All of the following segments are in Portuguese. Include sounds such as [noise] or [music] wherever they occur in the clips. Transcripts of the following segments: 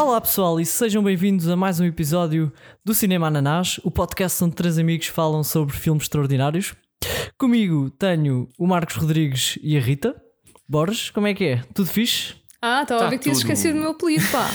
Olá pessoal e sejam bem-vindos a mais um episódio do Cinema Ananás, o podcast onde três amigos falam sobre filmes extraordinários. Comigo tenho o Marcos Rodrigues e a Rita. Borges, como é que é? Tudo fixe? Ah, estava Tá a ver que tinhas tudo. esquecido o meu apelido, pá.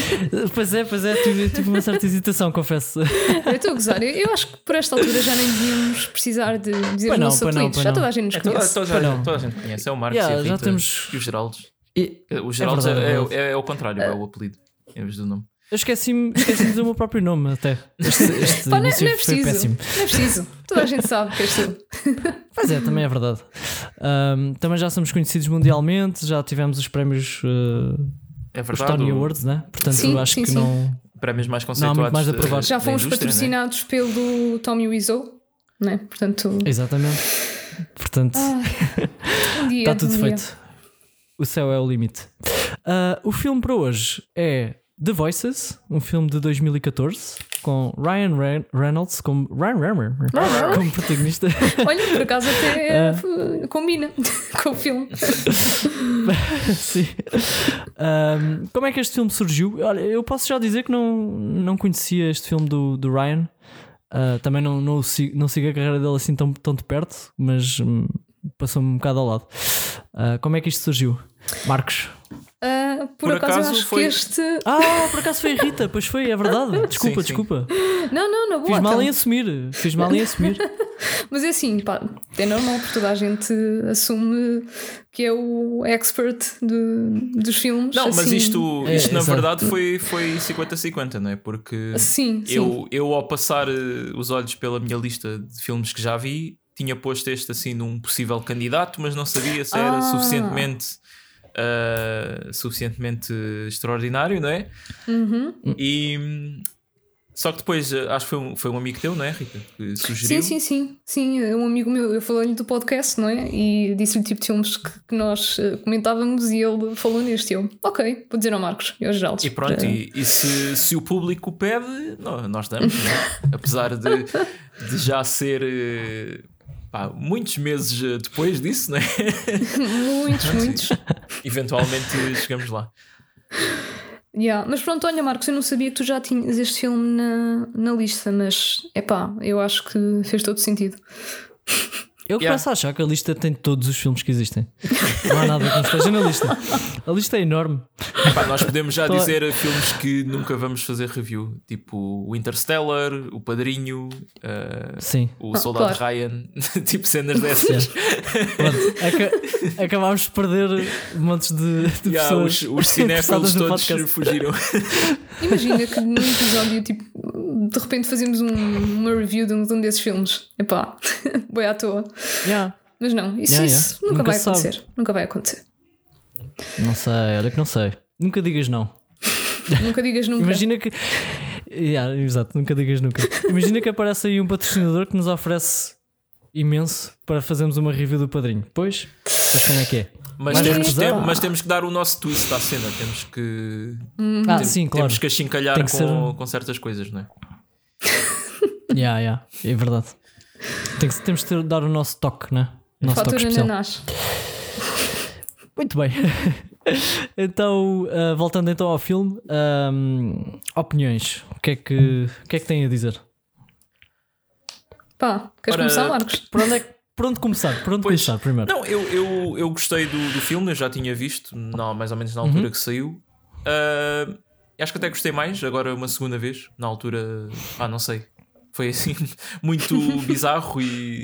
[laughs] pois é, pois é, tive, tive uma certa hesitação, confesso. Eu estou a gozar. Eu, eu acho que por esta altura já nem devíamos precisar de dizer Pois os não, não, apelidos. pois já toda a gente nos É, toda, conhece. toda, Pois a não. gente, toda a gente conhece. É o Marcos Yeah, e a já Rita temos- e o Geraldes. E- O Geraldes é, é é, é, é o contrário, é o apelido em vez do nome. Eu esqueci-me esqueci de dizer o meu próprio nome até. Este, este Pá, não, início não é foi preciso. péssimo. Não é preciso. Toda a gente sabe que és tu. [laughs] Pois é, também é verdade. Ahm, também já somos conhecidos mundialmente, já tivemos os prémios, uh, É os verdade. Tony o- Awards, né? Portanto, Sim, eu acho sim, que sim. não. Prémios mais conceituados. mais. Já fomos né? patrocinados pelo Tommy Wiseau, né? Portanto, Exatamente. Portanto, um dia. está tudo um dia. feito. O céu é o limite. Ah, o filme para hoje é The Voices, um filme de 2014, com Ryan Re- Reynolds como, Ryan Reynolds como protagonista. [laughs] Olha, por acaso até eh, combina [laughs] com o filme. [laughs] Sim. Ahm, como é que este filme surgiu? Olha, eu posso já dizer que não, não conhecia este filme do, do Ryan. Ah, também não, não, sigo, não sigo a carreira dele assim tão, tão de perto, mas hum, passou-me um bocado ao lado. Ah, como é que isto surgiu? Marcos? Ah, por, Por acaso, eu acaso acho foi- que este. Ah, por acaso foi a Rita, pois foi, é verdade. [laughs] Desculpa, Sim, sim. desculpa. Não, não, na boa. Fiz mal em assumir. Fiz mal em assumir. [laughs] Mas é assim, pá, é normal porque toda a gente assume que é o expert de- dos filmes. Não, mas assim. isto, É, isto na exato. verdade foi, foi 50-50, não é? Porque Sim, sim. eu, eu, ao passar eh, os olhos pela minha lista de filmes que já vi, tinha posto este assim num possível candidato, mas não sabia se era Ah. suficientemente. Ah, suficientemente extraordinário, não é? Uhum. E só que depois eh, acho que foi um, foi um amigo teu, não é, Rita? Que Sim, sugeriu. sim, sim, sim. Um amigo meu, eu falei-lhe do podcast, não é? E disse-lhe o tipo de filmes que, que nós eh, comentávamos e ele falou neste. Eu, ok, vou dizer ao Marcos e ao Geraldo. E pronto, e, e se, se o público pede, nó- nós damos, não é? [laughs] apesar de, de já ser eh, pá, muitos meses eh, depois disso, não é? [laughs] Muitos, muitos. eventualmente chegamos lá. Yeah. Mas pronto, olha, Marcos, eu não sabia que tu já tinhas este filme na, na lista, mas é pá, eu acho que fez todo sentido. Eu Yeah. começo a achar que a lista tem todos os filmes que existem. Não há nada que não esteja na lista. A lista é enorme. Pá, nós podemos já dizer filmes que nunca vamos fazer review, tipo o Interstellar, o Padrinho, Sim. o Ah, Soldado claro. Ryan, [laughs] tipo cenas dessas. Pronto, aca- acabámos de perder montes de, de Yeah, pessoas. os, os [laughs] cinéfilos todos fugiram. [laughs] Imagina que num episódio, tipo, de repente fazemos um- uma review de um, de um desses filmes. Epá, boi à toa. Yeah. Mas não, isso, Yeah, isso nunca, Nunca vai sabe. acontecer. Nunca vai acontecer. Não sei, olha que não sei. Nunca digas não. [laughs] Nunca digas nunca. Imagina que. Yeah, exato, nunca digas nunca. Imagina que aparece aí um patrocinador que nos oferece imenso para fazermos uma review do padrinho. Pois, pois como é que é? Mas Mas temos, tem- mas temos que dar o nosso twist à cena. Temos que, Ah, tem- sim, claro. temos que achincalhar Tem com, ser com certas coisas, não é? [laughs] Yeah, yeah, é verdade. Tem que, temos de dar o nosso toque, né? O nosso toque Fatura especial. ananás. Muito bem. [laughs] então, ah, voltando então ao filme, ahm, opiniões. O que, é que, o que é que têm a dizer? Pá, queres Ora, começar, Marcos? [laughs] Por onde, é que- por onde começar? Por onde Pois, começar primeiro? Não, eu, eu, eu gostei do, do filme, eu já tinha visto, não, mais ou menos na altura Uhum. que saiu. Ah, acho que até gostei mais, agora uma segunda vez. Na altura, ah, não sei. Foi assim, [laughs] muito bizarro e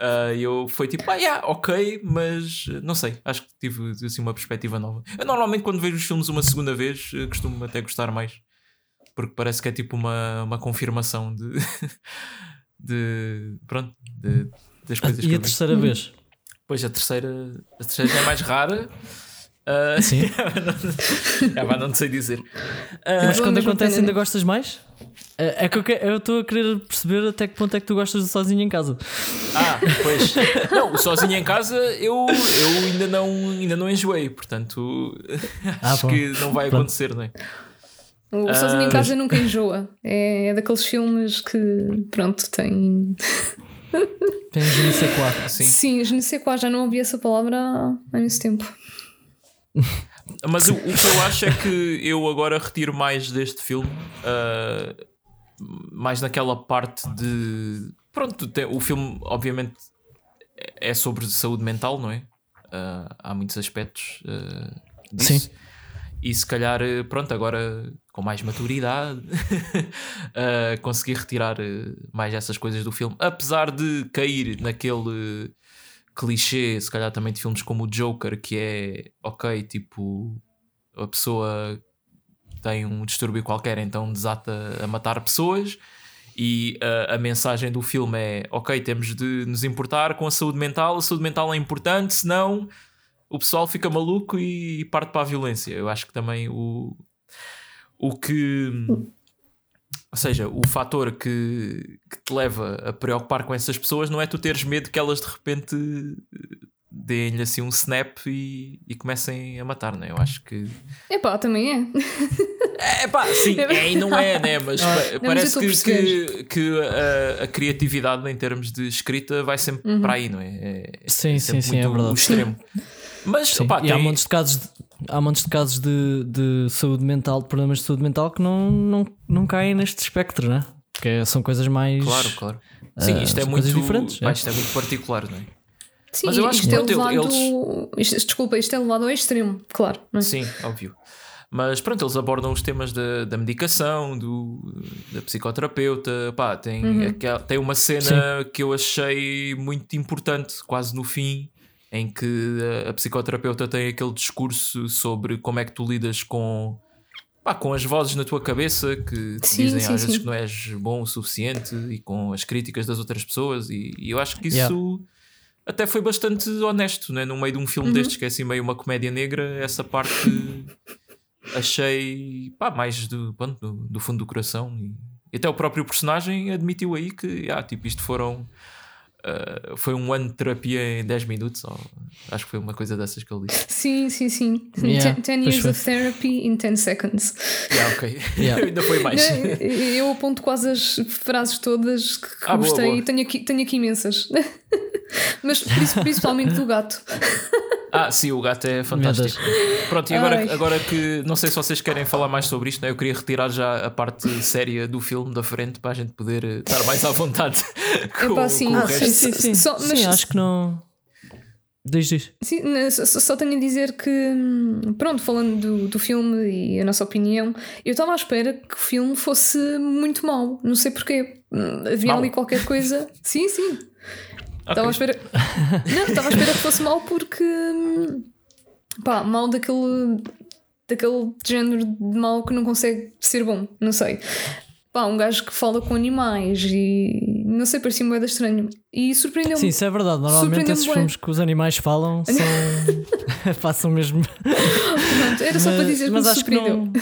ah, eu foi tipo, ah, yeah, ok, mas não sei, acho que tive assim uma perspectiva nova. Eu normalmente quando vejo os filmes uma segunda vez eh, costumo até gostar mais, porque parece que é tipo uma, uma confirmação de, [laughs] de pronto, de- das coisas que E a terceira vez? Pois a terceira, a terceira é mais rara. Ah, Sim. [laughs] já vai, não te sei dizer. Ah, Mas quando mesmo acontece ainda gostas mais? É é que eu estou a querer perceber até que ponto é que tu gostas de sozinho em casa. ah, pois. Não, o sozinho em casa eu, eu ainda, não, ainda não enjoei, portanto Ah, acho bom. que não vai Pronto. acontecer, não é? O Sozinho em Ah, Casa nunca enjoa. É, é daqueles filmes que, pronto, tem. Me ser quatro. Sim. Sim, je ne sais quoi, já não ouvi essa palavra há imenso tempo. Mas o, o que eu acho é que eu agora retiro mais deste filme, uh, mais naquela parte de. Pronto, tem, o filme, obviamente, é sobre saúde mental, não é? Uh, há muitos aspectos uh, disso. Sim. E se calhar, pronto, agora com mais maturidade, uh, [laughs] consegui retirar mais essas coisas do filme, apesar de cair naquele clichê, se calhar também de filmes como o Joker, que é ok, tipo, a pessoa tem um distúrbio qualquer, então desata a matar pessoas. E uh, a mensagem do filme é: ok, temos de nos importar com a saúde mental, a saúde mental é importante, senão o pessoal fica maluco e parte para a violência. Eu acho que também o, o que ou seja, o fator que, que, te leva a preocupar com essas pessoas não é tu teres medo que elas de repente deem-lhe assim um snap e, e, comecem a matar, né? Eu acho que. Epá, também é. É pá, sim, [laughs] é e não é, né? Mas não, parece mas que, que, que a, a, criatividade em termos de escrita vai sempre uhum. para aí, não é? é sim, é sim, sim, é verdade. O extremo. Sim. Mas sim. Opa, e tem... há montes de casos de há montes de casos de, de saúde mental, de problemas de saúde mental que não, não, não caem neste espectro, né? Porque é, são coisas mais. Claro, claro. Sim, uh, isto é muito diferentes. É. Isto é muito particular, não é? Sim, Mas eu acho isto que é levado, eles... isto, desculpa, isto é levado ao extremo, claro. É? Sim, óbvio. Mas pronto, eles abordam os temas da, da medicação, do, da psicoterapeuta. Pá, tem, uhum. aquel, tem uma cena Sim. que eu achei muito importante, quase no fim, em que a psicoterapeuta tem aquele discurso sobre como é que tu lidas com, pá, com as vozes na tua cabeça que te sim, dizem sim, às vezes que não és bom o suficiente e com as críticas das outras pessoas, e, e eu acho que isso. Yeah. Até foi bastante honesto, né? no meio de um filme uhum. destes que é assim meio uma comédia negra. Essa parte achei pá, mais do, pronto, do, do, fundo do coração. E, e até o próprio personagem admitiu aí que ah, tipo, isto foram Uh, foi um ano de terapia em 10 minutos, ou, acho que foi uma coisa dessas que ele disse. Sim, sim, sim. 10 yeah, years of therapy in 10 seconds. Yeah, ok. Yeah. [laughs] Ainda foi mais. Eu aponto quase as frases todas que ah, gostei boa, boa. Tenho, aqui, tenho aqui imensas. [laughs] Mas principalmente do gato. [laughs] Ah, sim, o gato é fantástico. Pronto, e agora, agora que não sei se vocês querem falar mais sobre isto, né? eu queria retirar já a parte séria do filme da frente para a gente poder eh, estar mais à vontade [laughs] com, Epá, sim. com ah, sim, sim, sim. Só, mas, sim, acho que não. Diz, diz. Sim, só, só, tenho a dizer que, hum, pronto, falando do, do filme e a nossa opinião, eu estava à espera que o filme fosse muito mau. Não sei porquê. Hum, havia ali qualquer coisa. [laughs] sim, sim. Estava okay. à espera. [laughs] Não, estava à espera que fosse mal porque. Pá, mal daquele. daquele género de mal que não consegue ser bom. Não sei. Pá, um gajo que fala com animais e. Não sei, parecia moeda estranho. E surpreendeu-me. Sim, isso é verdade. Normalmente esses filmes que os animais falam são. [laughs] [laughs] passam mesmo. Pronto, era só mas, para dizer que mas me surpreendeu. Não...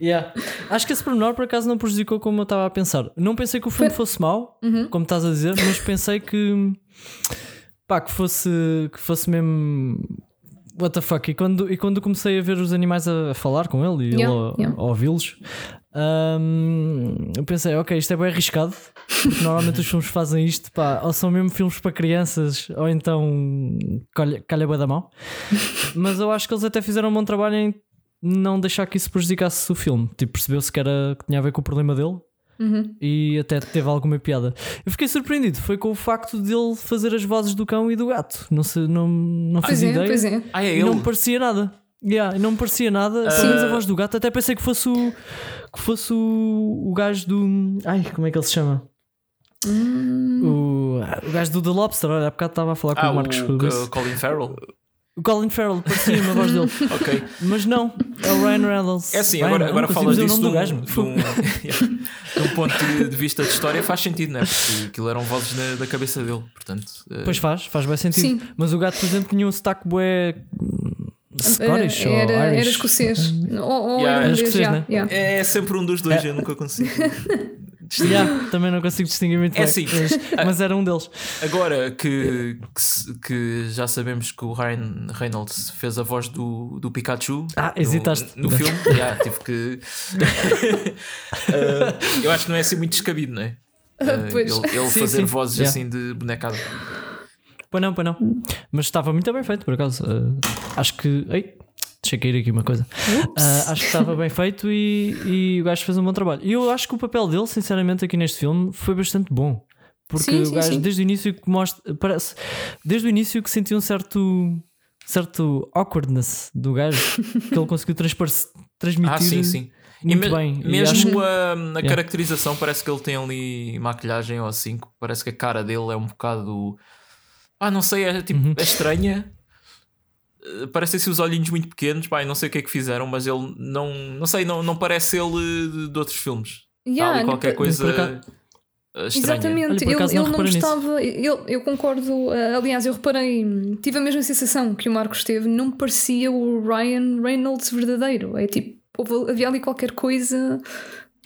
Yeah. Acho que esse pormenor por acaso não prejudicou como eu estava a pensar. Não pensei que o filme fosse mau, uhum. como estás a dizer, mas pensei que pá, que fosse que fosse mesmo what the fuck. E quando, e quando comecei a ver os animais a, falar com ele e yeah, ele a, yeah. a ouvi-los, um, eu pensei, ok, isto é bem arriscado. Normalmente os filmes fazem isto, pá, ou são mesmo filmes para crianças, ou então calha, calha da mão. Mas eu acho que eles até fizeram um bom trabalho em não deixar que isso prejudicasse o filme. Tipo, percebeu-se que, era, que tinha a ver com o problema dele uhum. e até teve alguma piada. Eu fiquei surpreendido, foi com o facto dele fazer as vozes do cão e do gato. Não, sei, não, não fiz é, ideia. Pois é. Ah, é e não me parecia nada. Yeah, não me parecia nada. Uh... Sim, a voz do gato. Até pensei que fosse o que fosse o, o gajo do. Ai, como é que ele se chama? Hum. O, o gajo do The Lobster. Olha, há bocado estava a falar com ah, o Marcos. O Colin Farrell. O Colin Farrell, parecia a voz dele. [laughs] ok. Mas não, é o Ryan Reynolds. É assim, agora, agora falas disso [laughs] de um, de, um, de um ponto de vista de história faz sentido, não é? Porque aquilo eram vozes na, da cabeça dele, portanto. Uh... Pois faz, faz bem sentido. Sim. Mas o gato, por exemplo, tinha um sotaque bué. Scottish era, ou era, Irish? era escocês. Ou, ou yeah. era escocês, yeah. né? Yeah. É sempre um dos dois, é. eu nunca consigo. [laughs] Yeah, também não consigo distinguir muito é bem, assim, mas, mas, era um deles. Agora que, que, que, já sabemos que o Ryan Reynolds fez a voz do, do Pikachu ah, hesitaste. no, no filme, [laughs] yeah, tive que. uh, [laughs] eu acho que não é assim muito descabido, não é? [laughs] Uh, ele, ele sim, fazer sim. vozes yeah. assim de bonecada. Pois não, pois não. Mas estava muito bem feito, por acaso. Uh, acho que. Ei, deixei cair aqui uma coisa. Uh, acho que estava bem feito e, e o gajo fez um bom trabalho. E eu acho que o papel dele, sinceramente, aqui neste filme foi bastante bom. Porque Sim, o sim, gajo, sim. desde o início, que mostra, parece, desde o início que senti um certo, certo awkwardness do gajo que ele conseguiu transmitir Ah, sim, sim. E muito me- bem. E mesmo acho- a, a Yeah. caracterização parece que ele tem ali maquilhagem ou assim, que parece que a cara dele é um bocado. Ah, não sei, é, tipo, Uhum. é estranha. Eh, Parece assim os olhinhos muito pequenos, pá, eu não sei o que é que fizeram, mas ele não, não sei, não, não parece ele de, de outros filmes. Há Yeah, ali qualquer coisa eh, estranha. Exatamente, Olha, acaso ele não não, reparei nisso. estava. Eu, eu concordo, eh, aliás, eu reparei, tive a mesma sensação que o Marcos teve, não me parecia o Ryan Reynolds verdadeiro. É tipo, houve- havia ali qualquer coisa,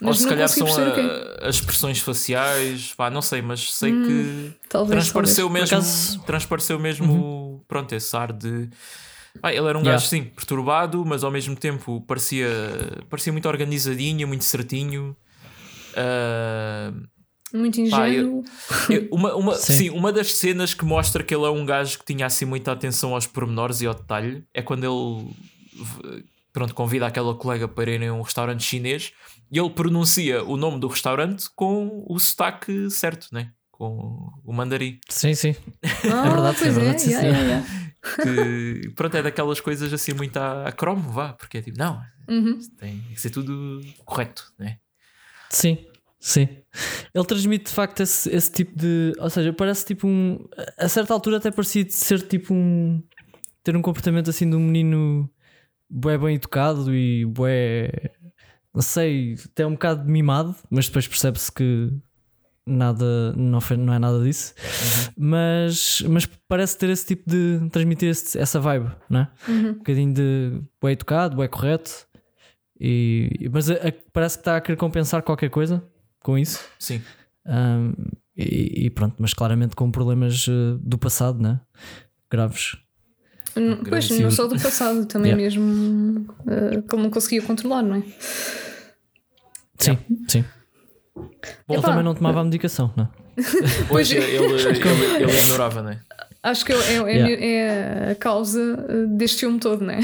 Ou mas se não calhar são perceber o quê. a- as expressões faciais, pá, não sei, mas sei Hum, que Talvez. transpareceu talvez. mesmo, acaso- transpareceu mesmo pronto, esse ar de. Pá, ele era um Yeah. gajo sim, perturbado, mas ao mesmo tempo parecia, parecia muito organizadinho, muito certinho. Ah, Muito Pá, ingênuo. eu- uma, uma, [laughs] Sim. sim. uma das cenas que mostra que ele é um gajo que tinha assim muita atenção aos pormenores e ao detalhe é quando ele pronto, convida aquela colega para ir a um restaurante chinês e ele pronuncia o nome do restaurante com o sotaque certo, né? com o mandarim. Sim, sim. Ah, verdade, pois é verdade, sim, yeah, sim. [laughs] Que pronto, é daquelas coisas assim muito à, à cromo, vá, porque é tipo, não. Uhum. tem que ser tudo correto, né? Sim, sim. Ele transmite de facto esse, esse tipo de. Ou seja, parece tipo um. A certa altura até parecia ser tipo um. Ter um comportamento assim de um menino bué bem educado e bué. Não sei, até um bocado mimado, mas depois percebe-se que nada, não, foi, não é nada disso. Mas, mas parece ter esse tipo de. transmitir esse- essa vibe, não é? Uhum. um bocadinho de bué educado, bué correto. E, mas a- a- parece que está a querer compensar qualquer coisa com isso. Sim. Ahm, e, e pronto, mas claramente com problemas eh, do passado, né? Graves. Hum, Pois, não só do passado, também Yeah. mesmo eh, que ele não conseguia controlar, não é? Sim, sim. Ele Epá. também não tomava a medicação, não é? [laughs] Pois ele, ele, ele ignorava, né? Acho que é, é- é- Yeah. é a causa eh, deste filme todo, não é?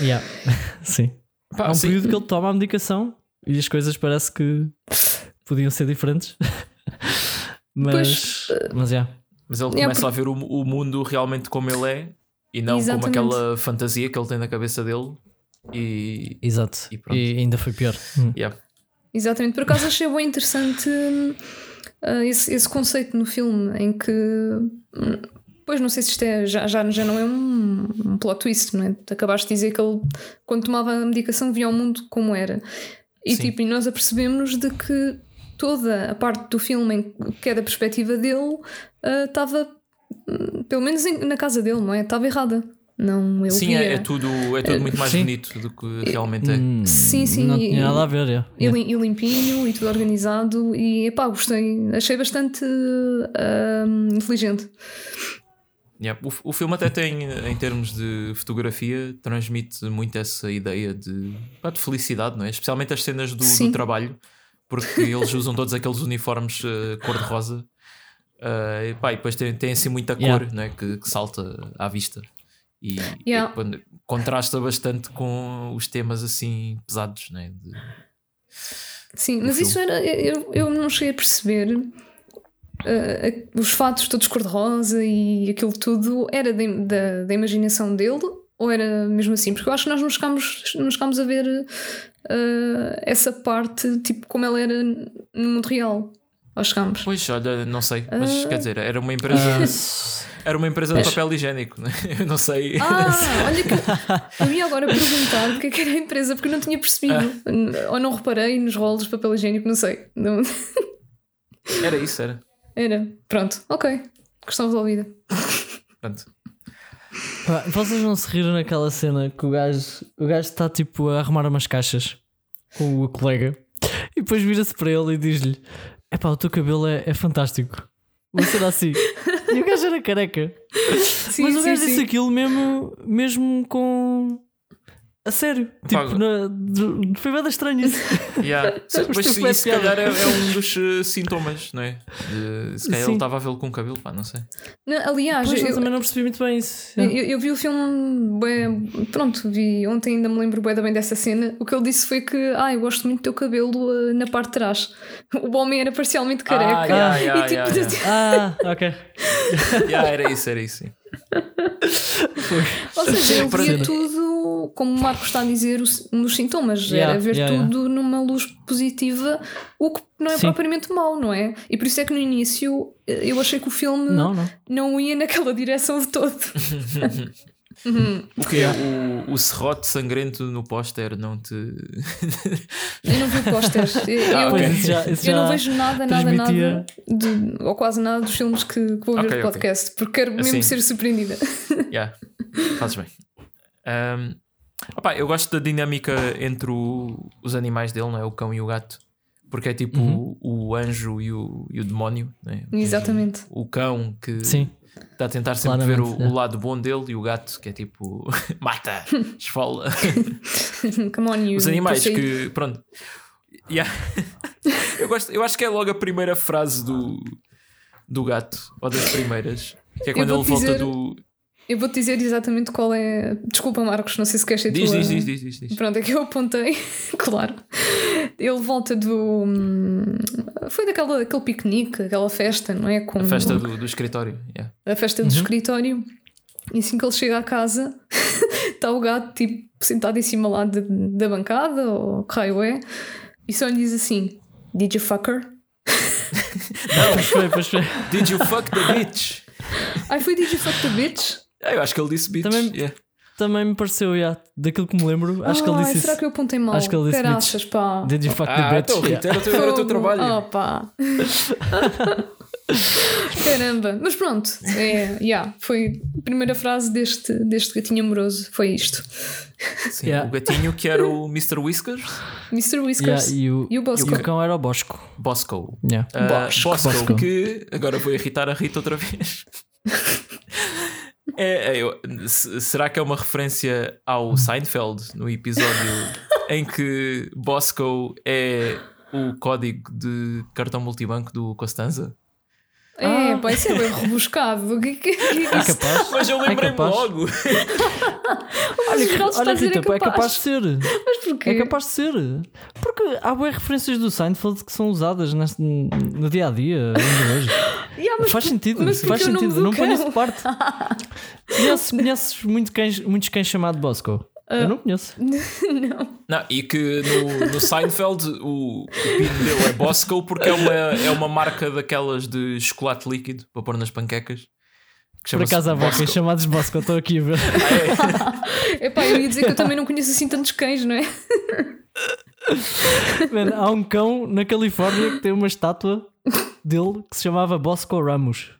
Yeah. [laughs] sim. Pá, Há um sim. período que ele toma a medicação e as coisas parece que podiam ser diferentes. [laughs] mas, mas yeah. Mas ele É, começa a ver o, o mundo realmente como ele é e não Exatamente. como aquela fantasia que ele tem na cabeça dele. E. exato. E E, ainda foi pior. Hum. Yeah. Exatamente, por acaso achei bem interessante ah, esse, esse conceito no filme em que. hum, Pois não sei se isto é, já, já, já não é um, um plot twist, não é? Acabaste de dizer que ele, quando tomava a medicação, via o mundo como era. E, Sim. tipo, e nós apercebemos de que toda a parte do filme que é da perspectiva dele ah, estava, hum, pelo menos em- na casa dele, não é? Estava errada. Não, ele Sim, via. é, é tudo, é tudo muito mais sim. bonito do que realmente é. Hum, Sim, sim, Não e- tinha nada a ver. yeah. E, e limpinho e tudo organizado e epá, gostei, achei bastante hum, inteligente. Yeah. O, o filme até tem, em termos de fotografia, transmite muito essa ideia de, pá, de felicidade, não é? Especialmente as cenas do, do trabalho, porque eles usam todos aqueles uniformes eh, cor-de-rosa. Eh, e, pá, e depois tem, tem assim muita cor Yeah. não é? que, que salta à vista e, Yeah. e quando- contrasta bastante com os temas assim pesados, não é? De- Sim, mas filme. isso era. Eu, eu não cheguei a perceber. uh, os fatos todos cor-de-rosa e aquilo tudo era da, da, da imaginação dele ou era mesmo assim? Porque eu acho que nós não chegámos, não chegámos a ver uh, essa parte tipo como ela era no mundo real. Ou chegámos? Pois, olha, não sei, mas Ah. quer dizer, era uma empresa, Ah, [laughs] era uma empresa de papel higiênico, né? [laughs] eu não sei. Ah, olha que eu ia agora perguntar do que é que era a empresa porque eu não tinha percebido. Ou não reparei nos rolos de papel higiênico, não sei. Não- Era isso, era. Era. Pronto, ok. Questão resolvida. Pronto. Pá, Vocês não se riram naquela cena que o gajo o gajo está tipo a arrumar umas caixas com o colega e depois vira-se para ele e diz-lhe: Epá, o teu cabelo é, é fantástico. Uma cena assim. [laughs] e o gajo era careca. Sim, Mas o sim, gajo disse sim. aquilo mesmo, mesmo com. A sério? Tipo, na, de- foi bem estranho isso. [laughs] Yeah. Se- Mas Mas tipo, se- é isso se piada. calhar é, é um dos eh, sintomas, não é? De- se calhar Sim. ele estava a vê-lo com cabelo, pá, não sei. Não, aliás, Pois, eu eu, também não percebi muito bem isso. eu, eu vi o filme, bué- pronto, vi ontem, ainda me lembro da bem dessa cena. O que ele disse foi que, ah, eu gosto muito do teu cabelo eh, na parte de trás. [laughs] O homem era parcialmente careca. Ah, yeah, [laughs] yeah, e tipo, yeah, Ah, ok. [laughs] Yeah, era isso, era isso. Ou seja, eu via tudo, como o Marco está a dizer, um dos sintomas. Yeah, era ver yeah, tudo numa luz positiva, o que não é Sim. propriamente mau, não é? E por isso é que no início eh, eu achei que o filme Não, não. não ia naquela [laughs] direção de todo. [laughs] O que é o, o serrote sangrento no póster não te. Eu não vi o póster. [laughs] Eu, Ah, eu- ok. Pois, isso já, isso eu não vejo nada, nada, nada, transmitia- de- ou quase nada dos filmes que, que vou ver Ok, no podcast, porque quero mesmo Assim. ser surpreendida. [laughs] Yeah, fazes bem. Um, opá, eu gosto da dinâmica entre o- os animais dele, não é? O cão e o gato. Porque é tipo Uhum. o, o anjo e o, e o demónio, não é? Exatamente. O cão que Sim. Está a tentar sempre ver o, Claramente, o é. lado bom dele e o gato que é tipo [laughs] mata, [laughs] esfola. [laughs] Come on, you. Os animais Proceed. que, pronto. Yeah. eu, gosto, eu acho que é logo a primeira frase do, do gato, ou das primeiras, que é quando ele volta dizer- do. Eu vou-te dizer exatamente qual é. Desculpa, Marcos, não sei se queres ser Diz, tua... diz, diz, diz, diz. Pronto, é que eu apontei, claro. Ele volta do. hum, Foi daquela, daquele piquenique, aquela festa, não é? Com A festa do, do escritório. yeah. a festa do escritório. E assim que ele chega à casa, [laughs] está o gato tipo sentado em cima lá de- da bancada, ou raio é, e só lhe diz assim: Did you fuck her? [laughs] Pois foi, pois foi. Did you fuck the bitch? Ai, foi Did you fuck the bitch? Eu acho que ele disse bitch. Também- yeah. Também me pareceu, yeah, daquilo que me lembro. Acho que ele Ai, disse será isso. que eu apontei mal? Acho que ele disse Caraças, pá. Did you fuck Ah, the bitch? então, Rita, era o teu, era o teu trabalho. Oh, [laughs] pá. Caramba, mas pronto, é, yeah, foi a primeira frase deste, deste gatinho amoroso. Foi isto: Sim, Yeah. O gatinho que era o Mr. Whiskers, Mr. Whiskers Yeah, e, o, e o Bosco. e o cão era o Bosco. Bosco. Yeah. Ah, Bosco. Bosco, Bosco. que agora vou irritar a Rita outra vez. [laughs] É, é, eu- se- será que é uma referência ao Seinfeld no episódio [laughs] em que Bosco é o código de cartão multibanco do Costanza? É, Ah. pá, isso é bem rebuscado. O que, que, que, É capaz. Mas eu É lembrei-me capaz. logo. [laughs] Olha, que Olha, Rita, é capaz de ser. Mas porquê? É capaz de ser. Porque há boas referências do Seinfeld que são usadas neste- no dia a dia, ainda [laughs] hoje. Yeah, mas faz por- sentido, mas faz sentido. do Não isso de parte. [laughs] Conheces, conheces muito cães, muitos cães chamados Bosco? Eu não conheço. [laughs] não. Não, e que no, no Seinfeld o, o pino dele é Bosco porque é uma, é uma marca daquelas de chocolate líquido para pôr nas panquecas. que Por acaso há Bosco. bocas chamados Bosco, estou aqui a ver. [laughs] Epá, eu ia dizer que eu também não conheço assim tantos cães, não é? [laughs] Man, há um cão na Califórnia que tem uma estátua dele que se chamava Bosco Ramos.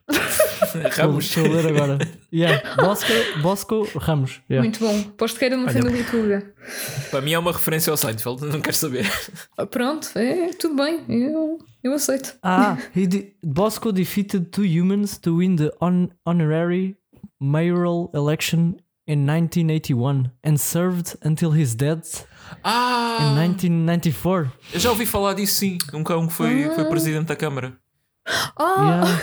[laughs] Ramos. Estou a ler agora. Yeah. Bosco, Bosco Ramos. Yeah. Muito bom. Posto que era uma família tuga. Para mim é uma referência ao Seinfeld, não quero saber. Ah, Pronto, é tudo bem. Eu, eu aceito. Ah, he [laughs] de- Bosco defeated two humans to win the hon- honorary mayoral election in 1981 and served until his death in Ah! 1994. Eu já ouvi falar disso sim. Um cão que foi, foi presidente da Câmara. Ah, Yeah.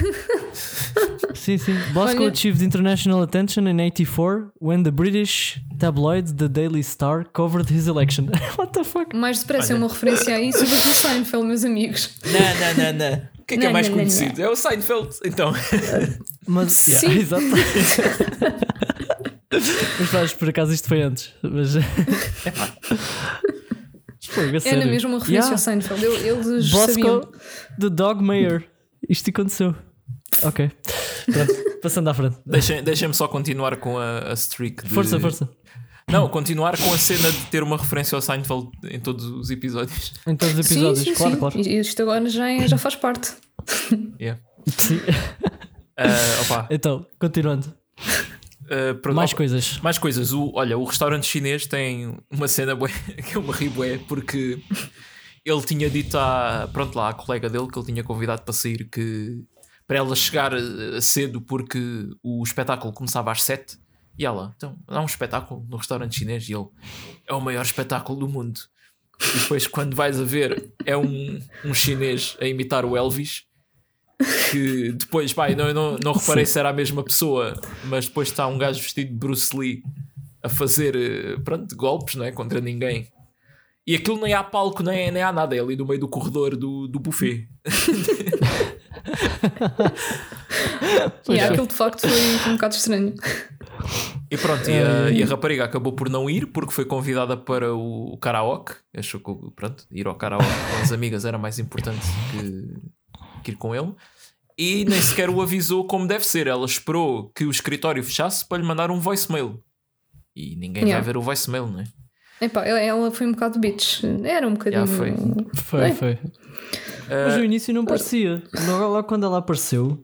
[laughs] sim, sim. Bosco Olha- achieved international attention in 84 when the British tabloid The Daily Star covered his election. [laughs] What the fuck? mais depressa é uma referência a isso do que o Seinfeld, meus amigos. Não, não, não, não. O que é que é Não, mais não, não, conhecido? É o Seinfeld. Então. [laughs] Mas, Sim. yeah, exato. mas faz, por acaso isto foi antes. Mas. Fogo, a Era sério. mesmo uma referência Yeah. ao Seinfeld. Eu- Eles sabiam. Bosco, the dog mayor. Isto aconteceu. Ok. Pronto, [laughs] passando à frente. Deixem- Deixem-me só continuar com a, a streak. De... Força, força. Não, continuar com a cena de ter uma referência ao Seinfeld em todos os episódios. Em todos os Sim, episódios, sim, claro, sim. claro. E Isto agora já, é- já faz parte. Yeah. Sim. [laughs] Opa, Então, continuando. pronto, Mais opa, coisas. Mais coisas. O, olha, o restaurante chinês tem uma cena bué, [laughs] que eu me ri bué, porque ele tinha dito à, pronto, lá, à colega dele que ele tinha convidado para sair que para ela chegar eh, cedo porque o espetáculo começava às 7 E ela, então, há um espetáculo no restaurante chinês e ele é o maior espetáculo do mundo. E depois, quando vais a ver, é um, um chinês a imitar o Elvis. Que depois, eu não, não, não reparei se era a mesma pessoa, mas depois está um gajo vestido de Bruce Lee a fazer eh, pronto, golpes não é? contra ninguém. E aquilo nem há palco, nem, nem há nada, é ali no meio do corredor do, do buffet. [laughs] E é. aquilo de facto foi um bocado estranho. E pronto, e a, e a rapariga acabou por não ir porque foi convidada para o, o karaoke. Achou que pronto, ir ao karaoke com as amigas era mais importante que, que ir com ele. E nem sequer o avisou como deve ser. Ela esperou que o escritório fechasse para lhe mandar um voicemail. E ninguém Yeah. vai ver o voicemail, não é? Epá, ela- ela foi um bocado bitch. Era um bocadinho. foi. Foi, Bem. foi. Mas no início não parecia. Logo, logo quando ela apareceu,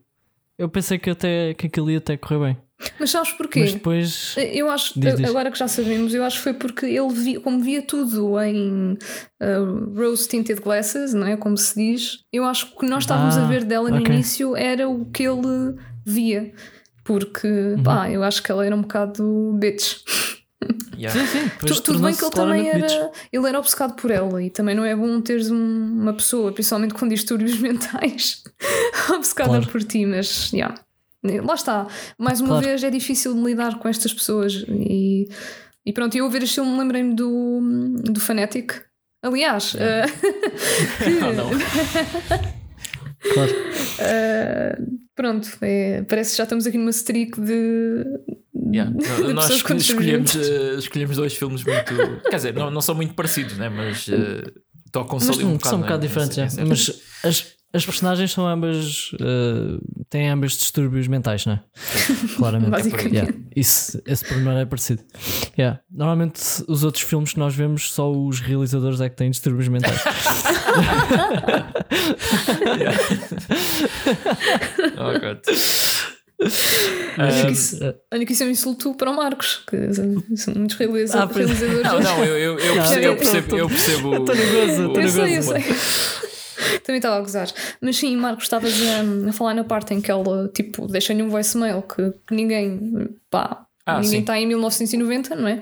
eu pensei que, até, que aquilo ia até correr bem. Mas sabes porquê? Mas depois. Eu acho, Diz, diz. agora que já sabemos, eu acho que foi porque ele via, como via tudo em uh, rose tinted glasses, não é? Como se diz, eu acho que nós estávamos Ah, a ver dela no ok. início era o que ele via. Porque, Uhum. pá, eu acho que ela era um bocado bitch. Yeah. Sim, sim. Tu- tudo bem que ele também era. Ele era obcecado por ela e também não é bom teres um- uma pessoa, principalmente com distúrbios [laughs] mentais, obcecada Claro. por ti, mas yeah. lá está. Mais uma Claro. vez é difícil de lidar com estas pessoas e, e pronto, eu a ver este filme lembrei-me do, do Fanatic. Aliás, eh, [laughs] [laughs] Ah, não. Claro. eh, pronto, é, parece que já estamos aqui numa streak de. Yeah. [laughs] de Nós escolhemos, eh, escolhemos dois filmes muito. Quer dizer, não, não são muito parecidos, né? mas eh, tocam-se Mas ali um são bocado. um né? bocado É diferentes, é. é mas as, as personagens são ambas. eh, têm ambas distúrbios mentais, não é? [laughs] Claramente. Basicamente. Yeah. Isso, esse pormenor é parecido. Yeah. Normalmente, os outros filmes que nós vemos, só os realizadores é que têm distúrbios mentais. [laughs] [laughs] Oh, God. Olha que isso- Olha que isso é um insulto para o Marcos, que são muitos realiza- Ah, pois- realizadores. Não, não, eu, eu, eu percebo, eu percebo, eu percebo. tô nervoso, o- tô Eu sei, eu nervoso. sei. Também estava a gozar. Mas sim, Marcos, estavas a, a falar na parte em que ela, tipo, deixa-lhe um voicemail que, que ninguém, pá, Ah, ninguém sim. está em 1990, não é?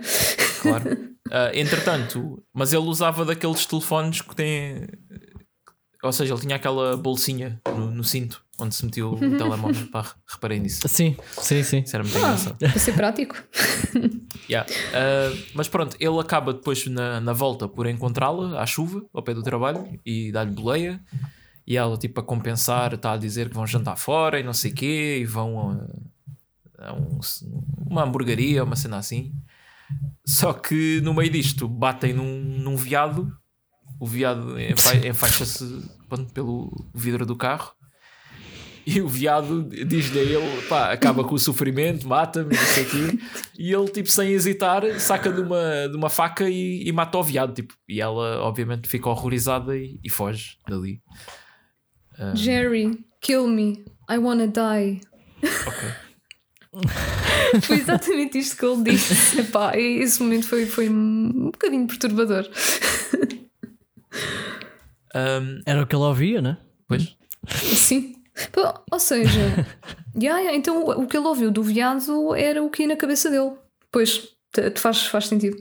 Claro. [laughs] Ah, entretanto, mas ele usava daqueles telefones que têm. Ou seja, ele tinha aquela bolsinha no, no cinto onde se metia o [laughs] telemóvel. Pá, reparei nisso. Sim, sim, sim. Isso era muito Ah, engraçado. [laughs] para ser prático. [laughs] Yeah. Ah, mas pronto, ele acaba depois na, na volta por encontrá-la à chuva, ao pé do trabalho, e dá-lhe boleia. E ela, tipo, a compensar, está a dizer que vão jantar fora e não sei o quê, e vão a, a um- uma hamburgueria, uma cena assim. Só que no meio disto batem num, num veado, o veado enfa- enfaixa-se pelo vidro do carro. E o veado diz-lhe a ele, pá, acaba com o sofrimento, mata-me, não sei o quê. E ele, tipo, sem hesitar, saca de uma, de uma faca e, e mata o veado, tipo. E ela, obviamente, fica horrorizada e, e foge dali. Ah, Jerry, kill me. I wanna die. ok. [laughs] [laughs] Foi exatamente isto que ele disse. Epá, e esse momento foi, foi um bocadinho perturbador. Ahm, Era o que ele ouvia, né? pois. Sim. Pô, Ou seja, [laughs] yeah, yeah, então o o que ele ouviu do viado era o que ia na cabeça dele. Pois, te- te faz, faz sentido.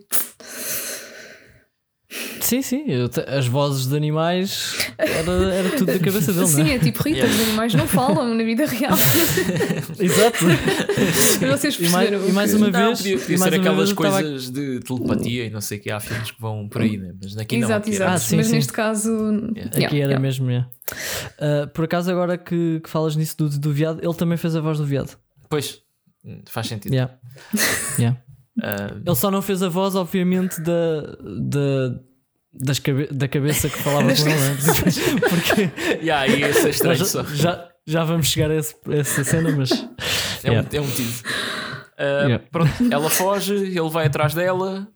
Sim, sim. eu te- as vozes de animais era, era tudo da cabeça dele, Sim, não é? é tipo Rita, Yeah. os animais não falam na vida real. [laughs] Exato. Vocês E mais, perceberam. e mais uma Não, vez. podia, e ser aquelas estava- coisas de telepatia e não sei o que. Há filmes que vão por aí, né? Mas aqui não. Exato, era- Ah, sim, Mas sim. neste caso. Yeah. Aqui era mesmo, é. Ah, por acaso, agora que, que falas nisso do, do viado, ele também fez a voz do viado. Pois, faz sentido. Yeah. Yeah. Ah, Ele só não fez a voz, obviamente, da, da, das cabe- da cabeça que falava com ele, né? [laughs] porque yeah, e esse é [laughs] estranho já, já, já vamos chegar a, esse- a essa cena, mas [laughs] É, Yeah. um, é um tease. Ah, Yeah. Pronto, ela foge, ele vai atrás dela,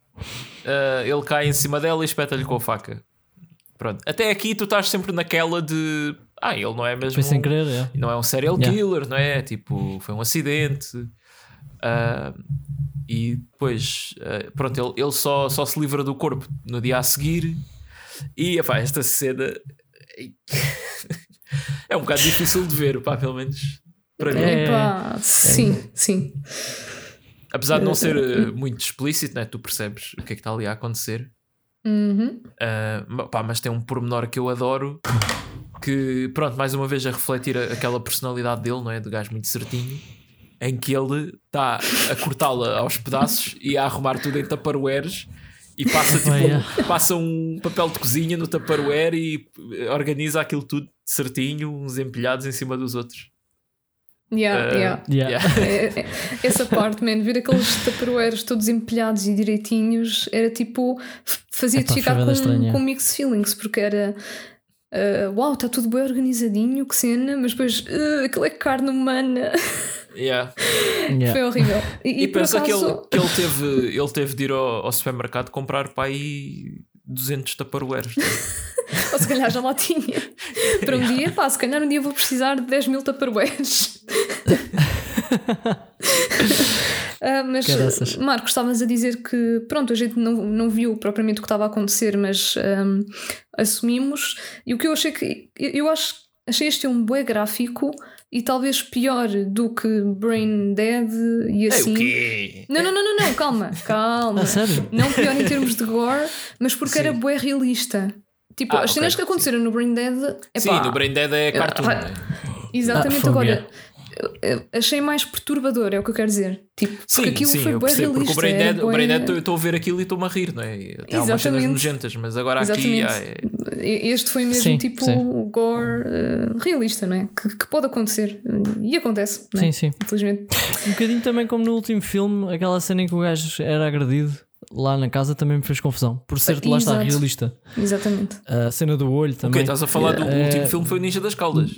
ah, ele cai em cima dela e espeta-lhe com a faca. Pronto, até aqui tu estás sempre naquela de. Ah, ele não é mesmo. foi sem um- querer. é. Não é um serial Yeah. killer, não é? Tipo, foi um acidente. Ah, e depois, ah, pronto, ele, ele só, só se livra do corpo no dia a seguir. E epá, esta cena [laughs] é um bocado difícil de ver, pá, pelo menos para mim. É. Epá, sim, sim. Apesar de não ser uh, [laughs] muito explícito, né? tu percebes o que é que está ali a acontecer. Uhum. Uh, pá, mas tem um pormenor que eu adoro que, pronto, mais uma vez a refletir aquela personalidade dele, não é? De gajo muito certinho, em que ele está a cortá-la aos pedaços e a arrumar tudo em tupperwares e passa, tipo, um, passa um papel de cozinha no tupperware e organiza aquilo tudo certinho, uns empilhados em cima dos outros. Yeah, uh, yeah. yeah. É, é, [laughs] essa parte, man, ver aqueles tupperwares todos empilhados e direitinhos era tipo. fazia-te ficar com, com mixed feelings, porque era. Uh, uau, está tudo bem organizadinho, que cena, mas depois uh, aquilo é carne humana. [laughs] Yeah. yeah. Foi horrível. E, e, e pensa acaso... que, ele, que ele, teve, ele teve de ir ao, ao supermercado comprar para aí 200 tupperwares. [laughs] Ou se calhar já lá tinha. Para um dia, pá, se calhar um dia vou precisar de 10 mil tupperwares. uh, [laughs] mas, Caraças. Marcos, estavas a dizer que, pronto, a gente não, não viu propriamente o que estava a acontecer, mas um, assumimos. E o que eu achei que. Eu acho achei este um bué gráfico e talvez pior do que Brain Dead e assim. É não, não, não, não, não, calma, [laughs] calma. Ah, sério? Não pior em termos de gore, mas porque Sim. era bué realista. Tipo, ah, as cenas okay, que aconteceram sim. no Brain Dead. Epá, sim, no Brain Dead é cartoon. Ah, exatamente, ah, agora. Achei mais perturbador, é o que eu quero dizer. Tipo, porque sim, aquilo sim, foi bem realista. Porque o Brain Dead, é o Brain Dead eu estou a ver aquilo e estou-me a rir, não é? Tem algumas cenas nojentas, mas agora Exatamente. aqui. É... Este foi mesmo sim, tipo sim. gore uh, realista, não é? Que, que, pode acontecer. E acontece. É? Sim, sim. Infelizmente. Um bocadinho também como no último filme, aquela cena em que o gajo era agredido lá na casa também me fez confusão. Por ser, lá está, realista. Exatamente. A cena do olho também. Ok, estás a falar do é... último filme foi o Ninja das Caldas.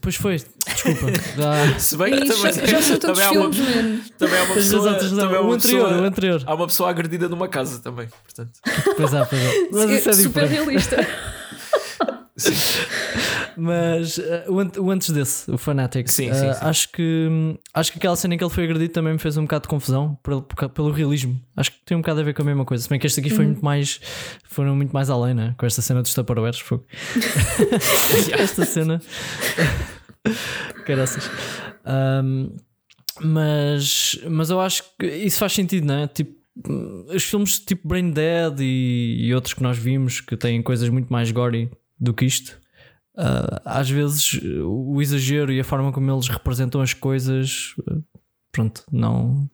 Pois foi, desculpa. [laughs] Se bem que também, já são todos também, filmes, há uma, também há uma pessoa. Também há uma o anterior, pessoa, o anterior. Há uma pessoa agredida numa casa também. Portanto. Pois é, pois é. Mas isso é super realista. Sim. [laughs] Mas uh, o, antes desse, o Fanatic, sim, uh, sim, sim. Acho, que, acho que aquela cena em que ele foi agredido também me fez um bocado de confusão pelo, pelo realismo. Acho que tem um bocado a ver com a mesma coisa. Se bem que este aqui foi uhum. muito mais. Foram muito mais além, né? Com esta cena dos Tupperwares. [laughs] [laughs] esta cena. Caraças. Um, mas, mas eu acho que isso faz sentido, não é? Tipo, os filmes tipo Brain Dead e, e, outros que nós vimos que têm coisas muito mais gory do que isto, uh, às vezes o exagero e a forma como eles representam as coisas, pronto, não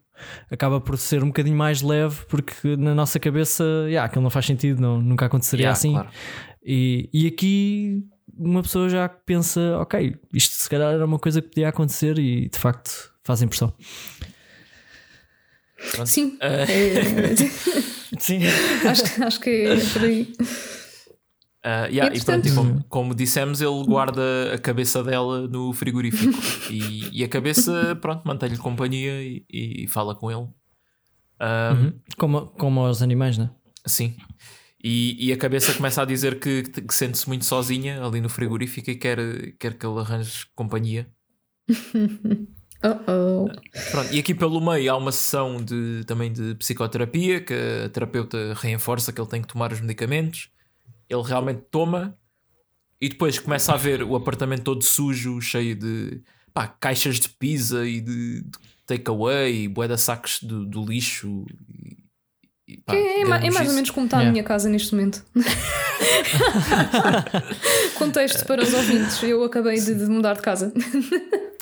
acaba por ser um bocadinho mais leve porque na nossa cabeça, yeah, aquilo não faz sentido, não, nunca aconteceria yeah, assim. Claro. E, e aqui uma pessoa já pensa, ok, isto se calhar era uma coisa que podia acontecer e de facto faz impressão. Sim. Uh... [laughs] Sim. acho, acho que é por aí. Uh, yeah, e, portanto, e como, como, dissemos, ele guarda a cabeça dela no frigorífico [laughs] e, e, a cabeça, pronto, mantém-lhe companhia e, e, fala com ele. uhum. como, como os animais, né? Sim. E, e a cabeça começa a dizer que, que sente-se muito sozinha ali no frigorífico e quer, quer que ele arranje companhia. [laughs] Uh -oh. Pronto, e aqui pelo meio há uma sessão de, também de psicoterapia que a terapeuta reforça que ele tem que tomar os medicamentos ele realmente toma e depois começa a ver o apartamento todo sujo, cheio de pá, caixas de pizza e de, de takeaway bué de sacos do, do lixo. Pá, é, é, é, mais ou menos como está yeah. a minha casa neste momento. [laughs] Contexto para os ouvintes, eu acabei de, de mudar de casa.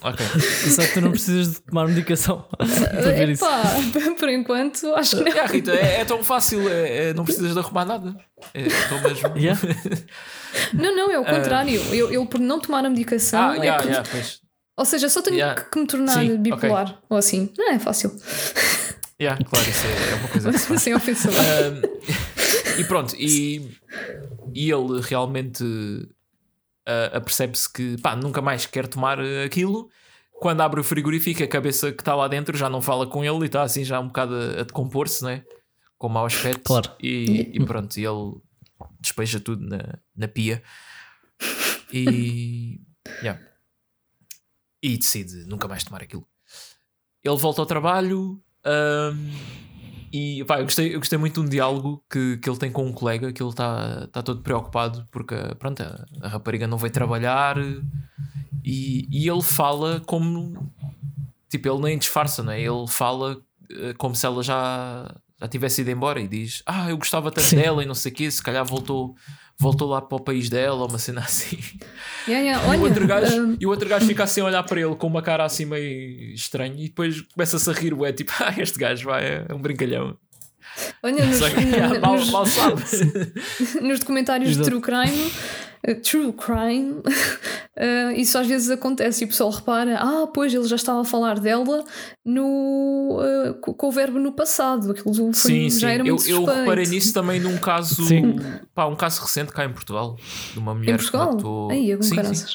Ok. [laughs] Só que tu não precisas de tomar medicação [laughs] para ver isso. por enquanto, acho que não. Yeah, Rita, é, é, tão fácil, é, é, não precisas de arrumar nada. É tão mesmo. Yeah. não, não, é o contrário. Uh... Eu, eu, por não tomar a medicação. Ah, yeah, que... yeah, pois. Ou seja, só tenho que, que, me tornar Sim, bipolar okay. ou assim. Não é fácil. Yeah, claro, isso é, é uma coisa que se [laughs] Sem ofensa. Um, [laughs] e pronto, e, e ele realmente uh, apercebe-se que pá, nunca mais quer tomar aquilo. Quando abre o frigorífico, a cabeça que está lá dentro já não fala com ele e está assim já um bocado a, a decompor-se, né? com mau aspecto. Claro. E, e pronto, e ele despeja tudo na, na pia e, yeah. e decide nunca mais tomar aquilo. Ele volta ao trabalho. Um, e pá, eu gostei, eu gostei muito de um diálogo que, que ele tem com um colega que ele está tá todo preocupado porque pronto, a, a rapariga não veio trabalhar e, e ele fala como tipo, ele nem disfarça, não é? Ele fala eh, como se ela já, já tivesse ido embora e diz: Ah, eu gostava tanto Sim. dela e não sei o quê, se calhar voltou, voltou lá para o país dela, uma cena assim. Yeah, yeah. E Olha, o, outro gajo, ah, e o outro gajo [laughs] fica assim a olhar para ele com uma cara assim meio estranha e depois começa-se a rir, ué, tipo, [laughs] ah, este gajo vai, é um brincalhão. olha [laughs] nos, que, no- mal, nos- mal nos documentários de. True Crime, True Crime, [laughs] eh, isso às vezes acontece e o pessoal repara, ah, pois ele já estava a falar dela no, co- com o verbo no passado, aquilo foi, Sim, sim. já era Eu, muito eu suspeito. reparei nisso também num caso, Sim. pá, um caso recente cá em Portugal, de uma mulher Em Portugal? que matou. Aí, com sim, sim.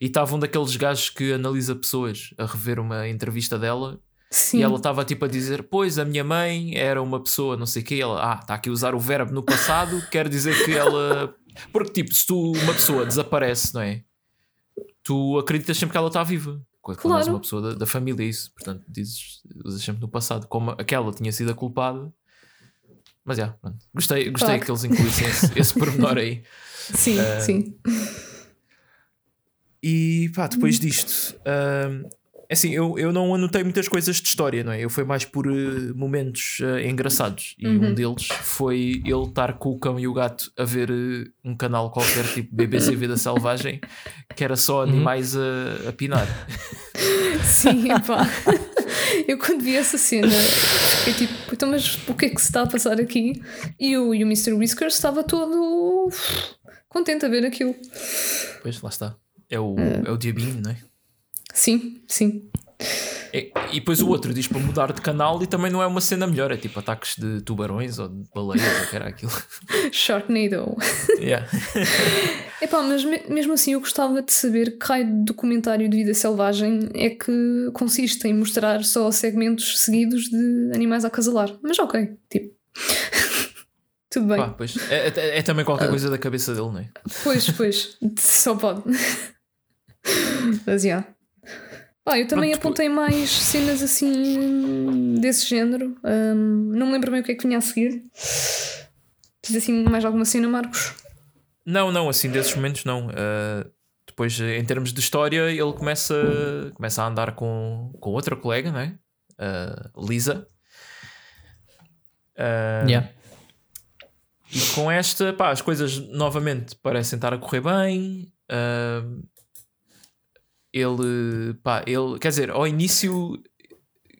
E estava um daqueles gajos que analisa pessoas a rever uma entrevista dela Sim. e ela estava tipo a dizer: Pois a minha mãe era uma pessoa, não sei o quê. Ela, ah, está aqui a usar o verbo no passado, quer dizer que ela. Porque, tipo, se tu, uma pessoa desaparece, não é? Tu acreditas sempre que ela está viva. Quando quando és Claro. uma pessoa da, da família, é isso. Portanto, dizes, usas sempre no passado, como aquela tinha sido a culpada. Mas já, pronto. Gostei, gostei Claro. que eles incluíssem esse, esse pormenor aí. [laughs] Sim, eh, sim. E pá, depois disto, hum, assim, eu, eu não anotei muitas coisas de história, não é? Eu fui mais por eh, momentos eh, engraçados. E um deles foi ele estar com o cão e o gato a ver eh, um canal qualquer, tipo BBC Vida Selvagem, que era só animais a, a pinar. Sim, pá. Eu quando vi essa cena fiquei tipo, então, mas o que é que se está a passar aqui? E o, e o Mr. Whiskers estava todo contente a ver aquilo. Pois, lá está. É o, é o diabinho, não é? Sim, sim. É, E depois o outro diz para mudar de canal e também não é uma cena melhor, é tipo ataques de tubarões ou de baleias, ou que era aquilo. [laughs] Sharknado. Yeah. [laughs] Epá, mas me- mesmo assim eu gostava de saber que raio de documentário de vida selvagem é que consiste em mostrar só segmentos seguidos de animais a acasalar. Mas ok, tipo. [laughs] Tudo bem. Pá, pois. É, é- é também qualquer coisa da cabeça dele, não é? Pois, pois, só pode. Mas já. Pá, eu também Pronto, apontei mais cenas assim desse género. Ahm, não me lembro bem o que é que vinha a seguir. Fiz assim mais alguma cena, Marcos? Não, não, assim desses momentos não. Uh, depois, em termos de história, ele começa, começa a andar com, com outra colega, não é? Uh, Lisa. Uh, Yeah. E com esta, pá, as coisas novamente parecem estar a correr bem. Uh, ele, pá, ele, quer dizer, ao início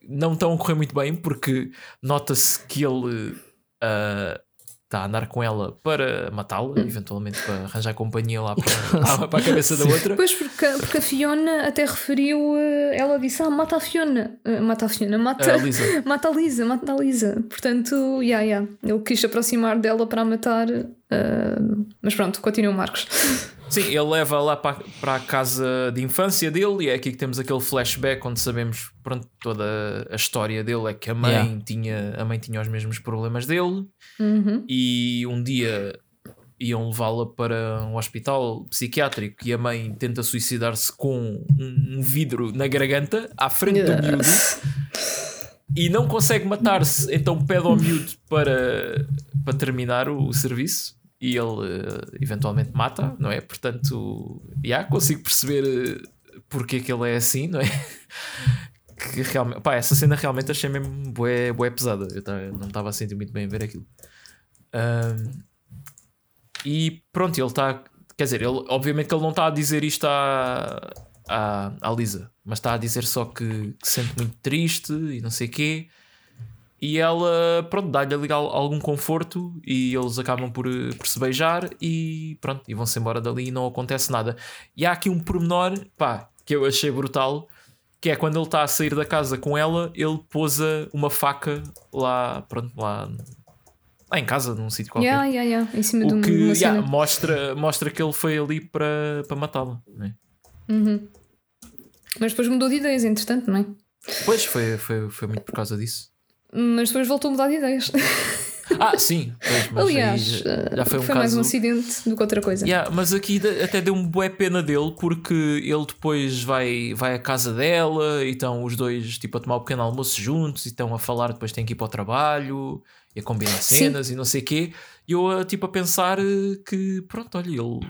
não estão a correr muito bem porque nota-se que ele uh, está a andar com ela para matá-la, eventualmente para arranjar companhia lá para, [laughs] para a cabeça da outra. Pois, porque, porque a Fiona até referiu. eh, Ela disse: Ah, mata a Fiona. Eh, mata a Fiona, mata A Lisa. [laughs] Mata a Lisa, mata a Lisa. Portanto, yeah, yeah. ele quis aproximar dela para a matar. eh, mas pronto, continua, Marcos. [laughs] Sim, ele leva lá para, para a casa de infância dele e é aqui que temos aquele flashback onde sabemos pronto, toda a história dele é que a mãe, Yeah. tinha, a mãe tinha os mesmos problemas dele Uhum. e um dia iam levá-la para um hospital psiquiátrico e a mãe tenta suicidar-se com um, vidro na garganta à frente do miúdo e não consegue matar-se, então pede ao miúdo para, para terminar o, o serviço e ele eh, eventualmente mata, não é? Portanto, já consigo perceber eh, porque é que ele é assim, não é? [laughs] Que realmente, pá, essa cena realmente achei mesmo bué, bué pesada. Eu não estava a sentir muito bem ver aquilo. Ahm, e pronto, ele está. Quer dizer, ele, obviamente que ele não está a dizer isto à, à, à Lisa, mas está a dizer só que, que se sente muito triste e não sei o quê. E ela, pronto, dá-lhe ali algum conforto e eles acabam por, eh, por se beijar e pronto, e vão-se embora dali e não acontece nada. E há aqui um pormenor, pá, que eu achei brutal, que é quando ele está a sair da casa com ela, ele pousa uma faca lá, pronto, lá, lá em casa, num sítio qualquer. Yeah, yeah, yeah. Em cima de O um- que uma yeah, mostra, mostra que ele foi ali para, para matá-la. né? Mas depois mudou de ideias, entretanto, não é? Pois foi, foi, foi muito por causa disso. Mas depois voltou a mudar de ideias. [laughs] Ah, sim, pois, mas Aliás, já, foi eh, um foi mais caso. um acidente do que outra coisa. Yeah, mas aqui até deu um bué pena dele porque ele depois vai, vai à casa dela e estão os dois tipo a tomar um pequeno almoço juntos e estão a falar, depois têm que ir para o trabalho e a combinar Sim. cenas e não sei o quê. E eu a, tipo a pensar eh, que pronto, olha, ele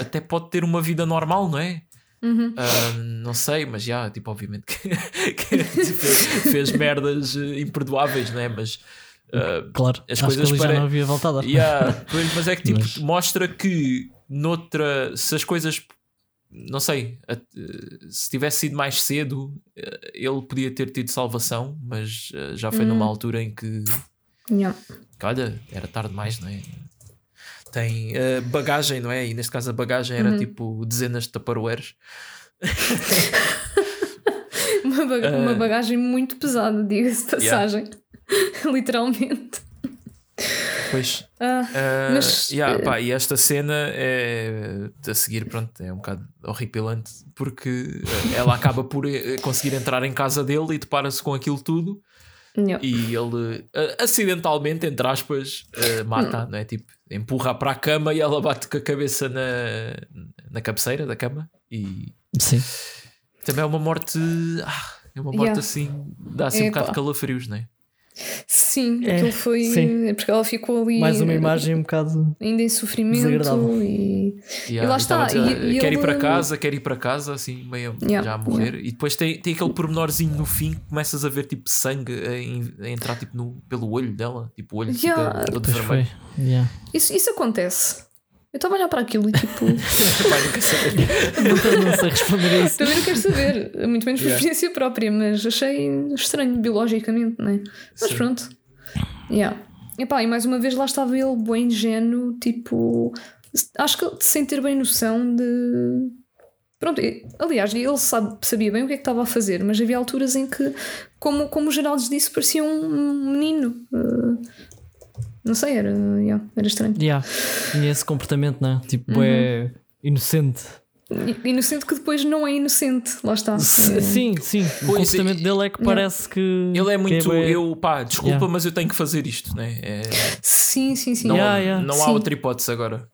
até pode ter uma vida normal, não é? Uhum. Uh, não sei, mas já, tipo, obviamente que, [laughs] que fez, fez, merdas eh, imperdoáveis, não é? Mas uh, claro, as coisas para... já não havia voltado. Yeah, mas é que tipo, mas... mostra que noutra, se as coisas não sei, se tivesse sido mais cedo, eh, ele podia ter tido salvação, mas eh, já foi hum. numa altura em que, yeah. que, olha, era tarde demais, não é? Tem uh, bagagem, não é? E neste caso a bagagem era uhum. tipo dezenas de taparoeiros. [laughs] uma, baga uh, uma bagagem muito pesada, diga-se de passagem. Yeah. [laughs] Literalmente. Pois. Uh, mas, yeah, pá, e esta cena é a seguir, pronto, é um bocado horripilante porque ela acaba por conseguir entrar em casa dele e depara-se com aquilo tudo. Não. E ele acidentalmente, entre aspas, mata, não é? Tipo, empurra para a cama e ela bate com a cabeça na, na cabeceira da cama. E Sim. também é uma morte. Ah, é uma morte yeah. assim, dá assim um bocado de calafrios, não é? Sim, é, aquilo foi. Sim. Porque ela ficou ali. Mais uma imagem um bocado. Ainda em sofrimento. E, yeah, e lá está. E, e quer ele... ir para casa, quer ir para casa, assim, meio yeah, já a morrer. Yeah. E depois tem, tem aquele pormenorzinho no fim que começas a ver tipo sangue a, a entrar tipo, no, pelo olho dela. Tipo, o olho yeah. fica todo vermelho. Isso, isso acontece. Eu estava a olhar para aquilo e tipo. Pai, não quero saber. não, não sei responder a isso. Também não quero saber, muito menos por yeah. experiência própria, mas achei estranho biologicamente, não é? Mas Sim. pronto. Yeah. Epá, e mais uma vez lá estava ele, bem ingênuo, tipo. Acho que sem ter bem noção de. Pronto, aliás, ele sabe, sabia bem o que é que estava a fazer, mas havia alturas em que, como, como o Geraldo disse, parecia um menino. Uh, não sei, era, yeah, era estranho. Yeah. Tinha esse comportamento, não é? Tipo, uhum. é inocente. Inocente que depois não é inocente, lá está. É. Sim, sim. O pois comportamento dele é que parece que. Ele é muito. É eu, pá, desculpa, yeah. mas eu tenho que fazer isto, né? É... Sim, sim, sim. Não, yeah, yeah. não sim. há outra hipótese agora.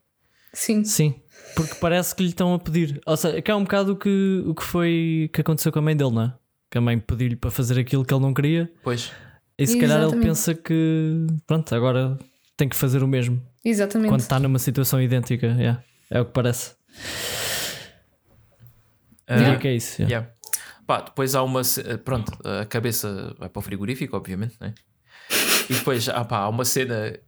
Sim. Sim. Porque parece que lhe estão a pedir. Ou seja, que é um bocado o que, o que foi que aconteceu com a mãe dele, não é? Que a mãe pediu-lhe para fazer aquilo que ele não queria. Pois. E se calhar ele pensa que pronto, agora tem que fazer o mesmo. Exatamente. Quando está numa situação idêntica, yeah. é o que parece. Uh, Diria que é isso. Yeah. Yeah. Pá, depois há uma. Pronto, a cabeça vai para o frigorífico, obviamente, né? E depois ah, pá, há uma cena.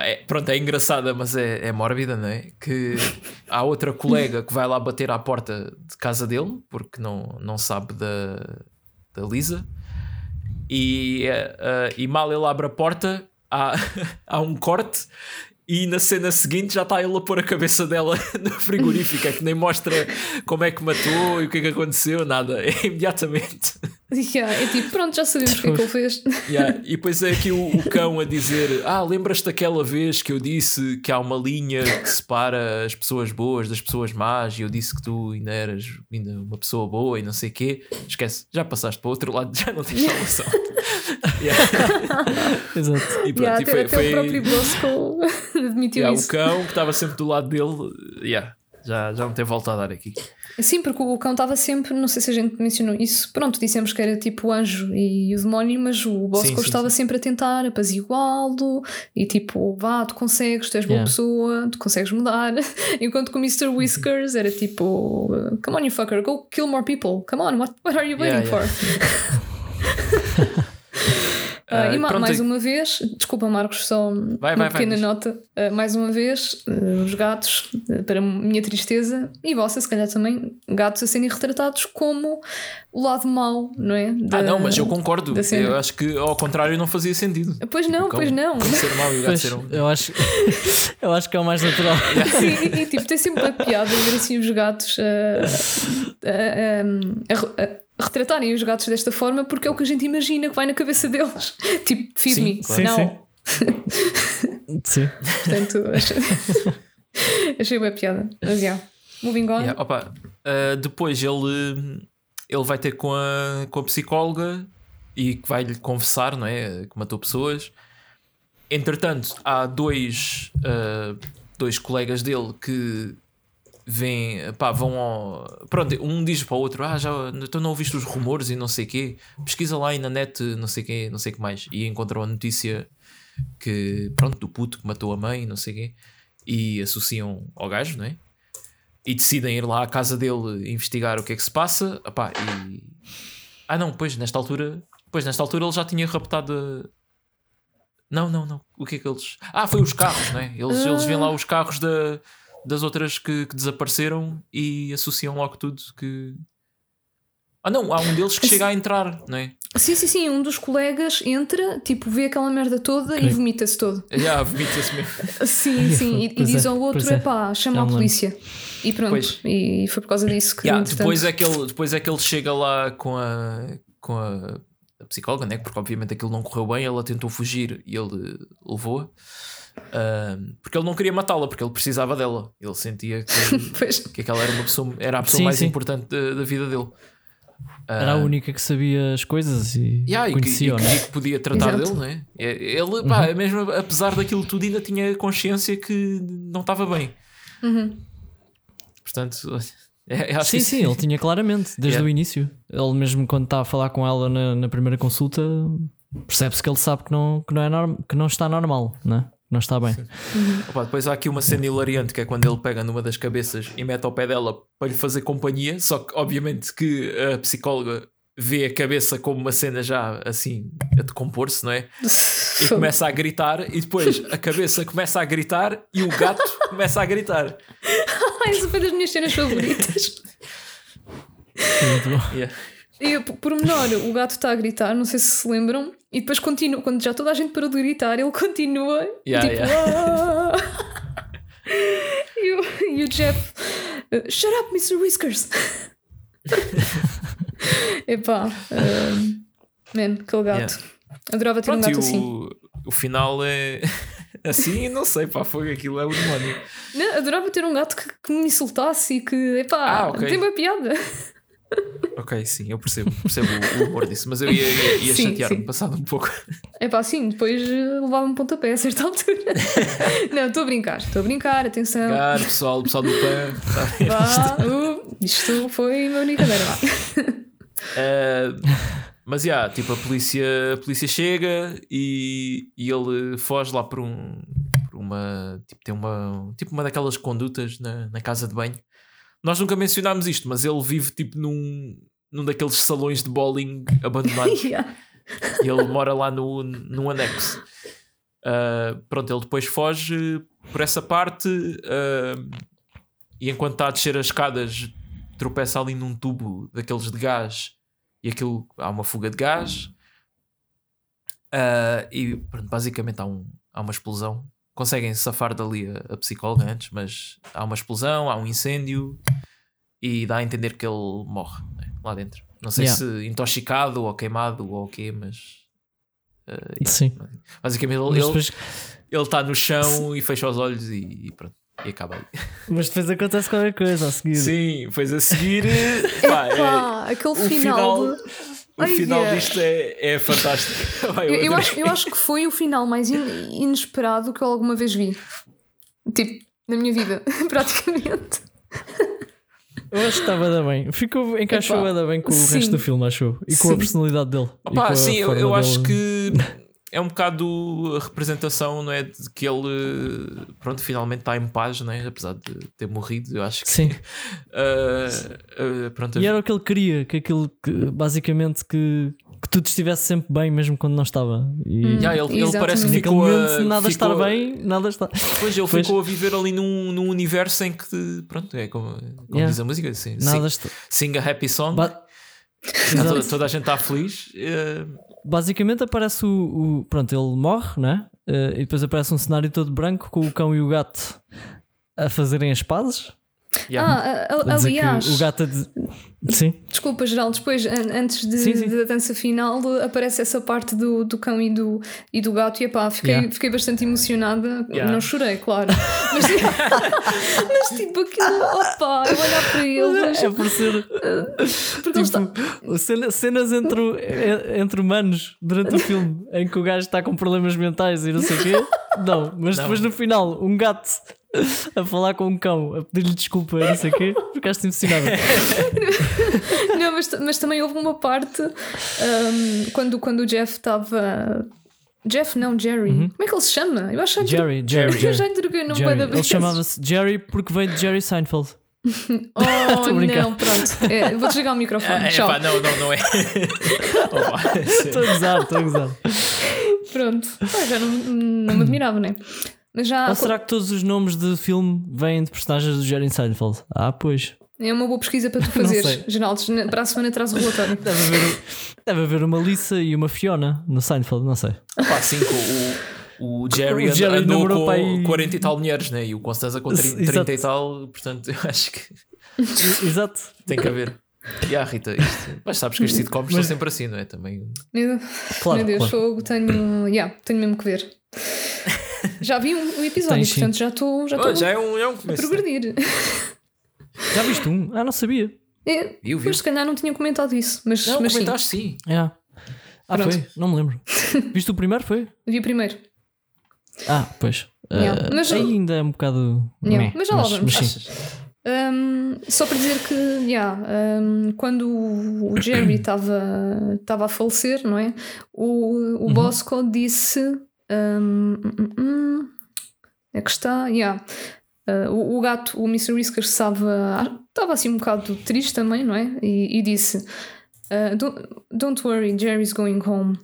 É, pronto, é engraçada, mas é, é mórbida, não é? Que há outra colega que vai lá bater à porta de casa dele porque não, não sabe da, da Lisa. E, uh, e mal ele abre a porta, há, [laughs] há um corte e na cena seguinte já está ele a pôr a cabeça dela [laughs] no frigorífico, é que nem mostra como é que matou e o que é que aconteceu, nada, [laughs] é imediatamente. [laughs] Yeah, é tipo, pronto, já sabemos o que é que ele fez. [laughs] Yeah, e depois é aqui o, o, cão a dizer: Ah, lembras-te daquela vez que eu disse que há uma linha que separa as pessoas boas das pessoas más e eu disse que tu ainda eras ainda uma pessoa boa e não sei o quê. Esquece, já passaste para o outro lado, já não tens [laughs] salvação. Exato. E pronto, yeah, e foi, até foi... o próprio Bosco admitiu yeah, isso. O cão que estava sempre do lado dele, yeah, já, já não tem volta a dar aqui. Sim, porque o cão estava sempre, não sei se a gente mencionou isso, pronto, dissemos que era tipo o anjo e o demónio, mas o Bosco estava sim. sempre a tentar apaziguá-lo e tipo, vá, tu consegues, tu és boa yeah. pessoa, tu consegues mudar. [laughs] Enquanto que o Mr. Whiskers era tipo, come on, you fucker, go kill more people, come on, what, what are you waiting yeah, yeah. for? [laughs] Uh, e ma mais uma vez, desculpa Marcos, só vai, uma vai, pequena vai, nota. Uh, mais uma vez, uh, os gatos, para minha tristeza, e vossa, se calhar também, gatos a serem retratados como o lado mau, não é? Da, ah, não, mas eu concordo. Eu acho que ao contrário não fazia sentido. Pois não, pois não. Ser mau e o gato ser um... eu, acho, [laughs] eu acho que é o mais natural. Sim, e, e, tipo, tem sempre uma piada ver assim os gatos a, a, a retratarem os gatos desta forma porque é o que a gente imagina que vai na cabeça deles. [laughs] tipo, feed sim, me. Claro. Não. Sim, sim. Portanto, [laughs] [laughs] achei, achei boa piada. Mas já. Yeah. Moving on. Yeah, opa, uh, depois ele, ele vai ter com a, com a psicóloga e que vai lhe confessar, não é? Que matou pessoas. Entretanto, há dois, uh, dois colegas dele que vêm, pá, vão ao. Pronto, um diz para o outro: Ah, já então não ouviste os rumores e não sei o quê. Pesquisa lá aí na net, não sei quê, não sei o que mais. E encontram a notícia que, pronto, do puto que matou a mãe, não sei o quê. E associam ao gajo, não é? e decidem ir lá à casa dele investigar o que é que se passa. Epá, e... Ah, não, pois nesta altura, pois nesta altura ele já tinha raptado. Não, não, não. O que é que eles. Ah, foi os carros, né? Eles, eles veem lá os carros da, das outras que, que desapareceram e associam logo tudo que. Ah, não, há um deles que chega a entrar, não é? Sim, sim, sim. Um dos colegas entra, tipo, vê aquela merda toda e vomita-se todo. Já, [laughs] vomita-se mesmo. Sim, [laughs] sim. E, e Pois diz é, ao outro: é. epá, chama a polícia. E pronto. Pois. E foi por causa disso que. Yeah, entretanto- depois, é que ele, depois é que ele chega lá com a, com a, a psicóloga, né? porque obviamente aquilo não correu bem, ela tentou fugir e ele levou-a. Ahm, porque ele não queria matá-la, porque ele precisava dela. Ele sentia que, [laughs] que aquela era, uma pessoa, era a pessoa Sim, mais sim. importante da, da vida dele. Era a única que sabia as coisas e Yeah, que, e, conhecia, que- né? e que podia tratar Exato. dele, né? É- Ele, pá, mesmo apesar daquilo tudo, ainda tinha consciência que não estava bem. Uhum. Portanto, [laughs] é, acho Sim, que sim, ele tinha claramente, desde Yeah. o início. Ele mesmo quando está a falar com ela na, na primeira consulta, percebe-se que ele sabe que não, que não, é norm, que não está normal, né? Não está bem. Opa, depois há aqui uma cena hilariante que é quando ele pega numa das cabeças e mete ao pé dela para lhe fazer companhia, só que obviamente que a psicóloga vê a cabeça como uma cena já assim a decompor-se, não é? E [laughs] começa a gritar e depois a cabeça começa a gritar e o gato [laughs] começa a gritar. Ai, essa foi das minhas cenas favoritas. Muito bom. Yeah. E por menor, o gato está a gritar, não sei se se lembram, e depois continua, quando já toda a gente parou de gritar, ele continua, Yeah, tipo, yeah. "Ah!" e, o, e o Jeff, "Uh, shut up, Mr. Whiskers. [laughs] Epá, um, man, aquele gato. Yeah. Adorava ter um Pronto, e gato assim. o, o final é [laughs] assim, não sei, pá, foi aquilo, é o demónio. Não, adorava ter um gato que, que me insultasse e que, epá, Ah, ok. tem uma piada. Ok, sim, eu percebo, percebo o humor disso, mas eu ia, ia, ia chatear-me passado um pouco. Epá, sim, depois eh, levava-me pontapé a certa altura. [laughs] não, estou a brincar, estou a brincar, atenção. Cara, pessoal, pessoal do PAN, tá? Vá, uh, isto foi uma brincadeira. Vá. Uh, mas já, tipo, a polícia, a polícia chega e, e ele foge lá por um por uma tipo, tem uma tipo uma daquelas condutas na, na casa de banho. Nós nunca mencionámos isto, mas ele vive tipo num, num daqueles salões de bowling abandonados [laughs] Yeah. e ele mora lá no, num anexo. Uh, pronto, ele depois foge por essa parte uh, e enquanto está a descer as escadas, tropeça ali num tubo daqueles de gás e aquilo há uma fuga de gás. Uh, e pronto, basicamente há, um, há uma explosão. Conseguem safar dali a, a psicóloga antes, mas há uma explosão, há um incêndio e dá a entender que ele morre né, lá dentro. Não sei Yeah. se intoxicado ou queimado ou o quê, mas uh, yeah. Sim. basicamente ele ele- depois, ele está no chão e fecha os olhos e, e pronto. E acaba aí. [laughs] mas depois acontece qualquer coisa a seguir. Sim, depois a seguir. [laughs] pá, é- aquele final. final, de- o Ai, final yeah. disto é, é fantástico. [laughs] Pá, Eu, eu acho, eu acho que foi o final mais in- inesperado que eu alguma vez vi. Tipo, na minha vida, [laughs] praticamente. Eu acho que estava da bem. Ficou, encaixou Epá, ainda bem com o sim. resto do filme, achou? E com a Sim. personalidade dele. Opa, a sim, eu, eu acho dele. que [laughs] é um bocado a representação, não é? De que ele, pronto, finalmente está em paz, não é? Apesar de ter morrido, eu acho que. Sim. [laughs] ah, ah, pronto, E era o que ele queria, que aquilo que basicamente que, que tudo estivesse sempre bem, mesmo quando não estava. E Hum. Yeah, ele, ele parece que ficou momento, a, nada ficou estar a- bem, nada está. Pois ele Pois. ficou a viver ali num, num universo em que, pronto, é como, como Yeah. diz a música, assim, Nada sing, está. sing a happy song, Ba- Está toda, toda a gente está feliz. eh, Basicamente aparece o, o- Pronto, ele morre, né? Eh, e depois aparece um cenário todo branco com o cão e o gato a fazerem as pazes. Yeah. Ah, aliás, o gato dizer- Sim, desculpa, Geraldo, depois, an- antes de, Sim, sim. da dança final, aparece essa parte do, do cão e do, e do gato, e epá, fiquei, Yeah. fiquei bastante emocionada. Yeah. Não chorei, claro. [laughs] Mas, mas tipo, aquilo, opá, eu olhar para eles, é por ser. porque. Tipo, cena- cenas entre, eh, entre humanos durante o filme em que o gajo está com problemas mentais e não sei o quê. Não, mas Não. depois no final, um gato [laughs] a falar com um cão, a pedir-lhe desculpa não sei o quê, ficaste emocionado. [laughs] Não, mas, mas também houve uma parte ahm, quando, quando o Jeff estava. Jeff, não, Jerry. Como é que ele se chama? Eu acho que Uhum. Jerry, Jerry, [laughs] Eu Jerry. já entreguei o nome Jerry. da Ele chamava-se Jerry porque veio de Jerry Seinfeld. Oh, não, pronto. É, vou desligar o microfone. Ah, é, Tchau. pá, não, não, não é. Estou a gozar, estou a gozar. Pronto. Já não, não me admirava, né? Mas já Ou será que todos os nomes de filme vêm de personagens do Jerry Seinfeld? Ah, pois. é uma boa pesquisa para tu [laughs] fazeres. Geraldo, para a semana traz o relatório. Deve haver, deve haver uma Lisa e uma Fiona no Seinfeld, não sei. Pá, sim, com o, o Jerry, O Jerry andou com para aí- 40 e tal mulheres, né? E o Constanza com 30, Exato. 30 e tal, portanto, eu acho que Exato. tem que haver. E a Rita, isto. Mas sabes que as sitcoms Mas- são sempre assim, não é? Também. Meu, Claro. meu Deus, claro. fogo, tenho. Yeah, tenho mesmo que ver. Já vi um, um episódio, Tens, sim. portanto já estou já Oh, estou já é um, é um a começo. né? progredir. Já viste um? Ah, não sabia. É, viu? pois se calhar não tinha comentado isso, mas, Não, mas sim, comentaste sim. É. Ah, Pronto. foi? Não me lembro. [laughs] Viste o primeiro? Foi? vi o primeiro. Ah, pois. Yeah. Ah, Mas- ainda é um bocado. Yeah. meh, Mas já lá vamos. sim. Um, só para dizer que, yeah, um, quando o Jerry estava [coughs] estava a falecer, não é? O, o Uhum. Bosco disse. Um, hum, hum, é que está. Yeah. Uh, o, o gato, o Mr. Whiskers, estava, estava assim um bocado triste também, não é? E, e disse: uh, don't, don't worry, Jerry's going home.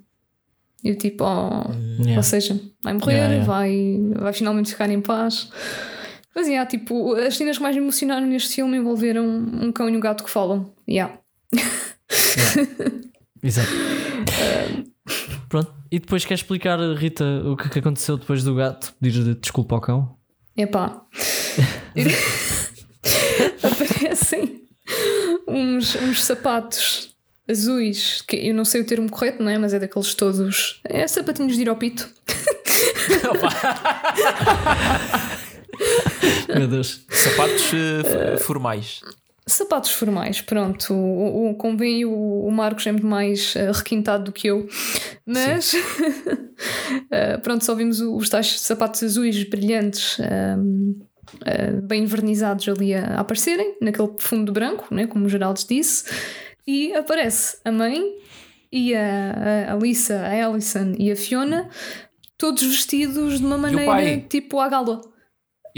E eu tipo, oh, Yeah. ou seja, vai morrer, Yeah, yeah. Vai, vai finalmente ficar em paz. Mas yeah, tipo, as cenas que mais me emocionaram neste filme envolveram um cão e um gato que falam. Yeah. [laughs] Exato. Pronto. E depois quer explicar, Rita, o que, que aconteceu depois do gato pedir desculpa ao cão? Epá. [laughs] Aparecem uns, uns sapatos azuis, que eu não sei o termo correto, não é? Mas é daqueles todos. É sapatinhos de ir ao pito. [laughs] Meu Deus. Sapatos f- formais. Sapatos formais, pronto. O, o, convém o, o Marcos é muito mais eh, requintado do que eu, mas [laughs] eh, pronto, só vimos os tais sapatos azuis brilhantes, ehm, eh, bem vernizados ali a, a aparecerem, naquele fundo branco, né, como o Geraldo disse, e aparece a mãe e a, a Alissa, a Alison e a Fiona, todos vestidos de uma maneira tipo à gala.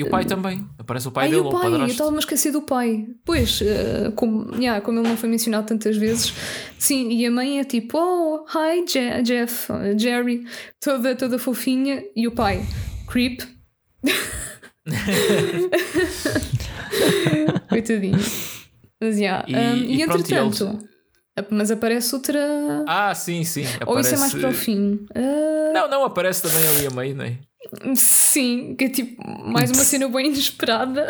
E o pai também. Aparece o pai Ai, dele, o o pai, eu padrasto. estava-me a esquecer do pai. Pois, eh, como, yeah, como ele não foi mencionado tantas vezes, sim, e a mãe é tipo, oh, hi, Je- Jeff, eh, Jerry, toda, toda fofinha, e o pai, creep. [laughs] Coitadinho. Mas, yeah, E- um, e e, entretanto, mas aparece outra. Ah, sim, sim. Ou isso é mais Aparece- para o fim? Ah, Não, não, aparece também ali a meio, não é? Sim, que é tipo mais uma cena bem inesperada.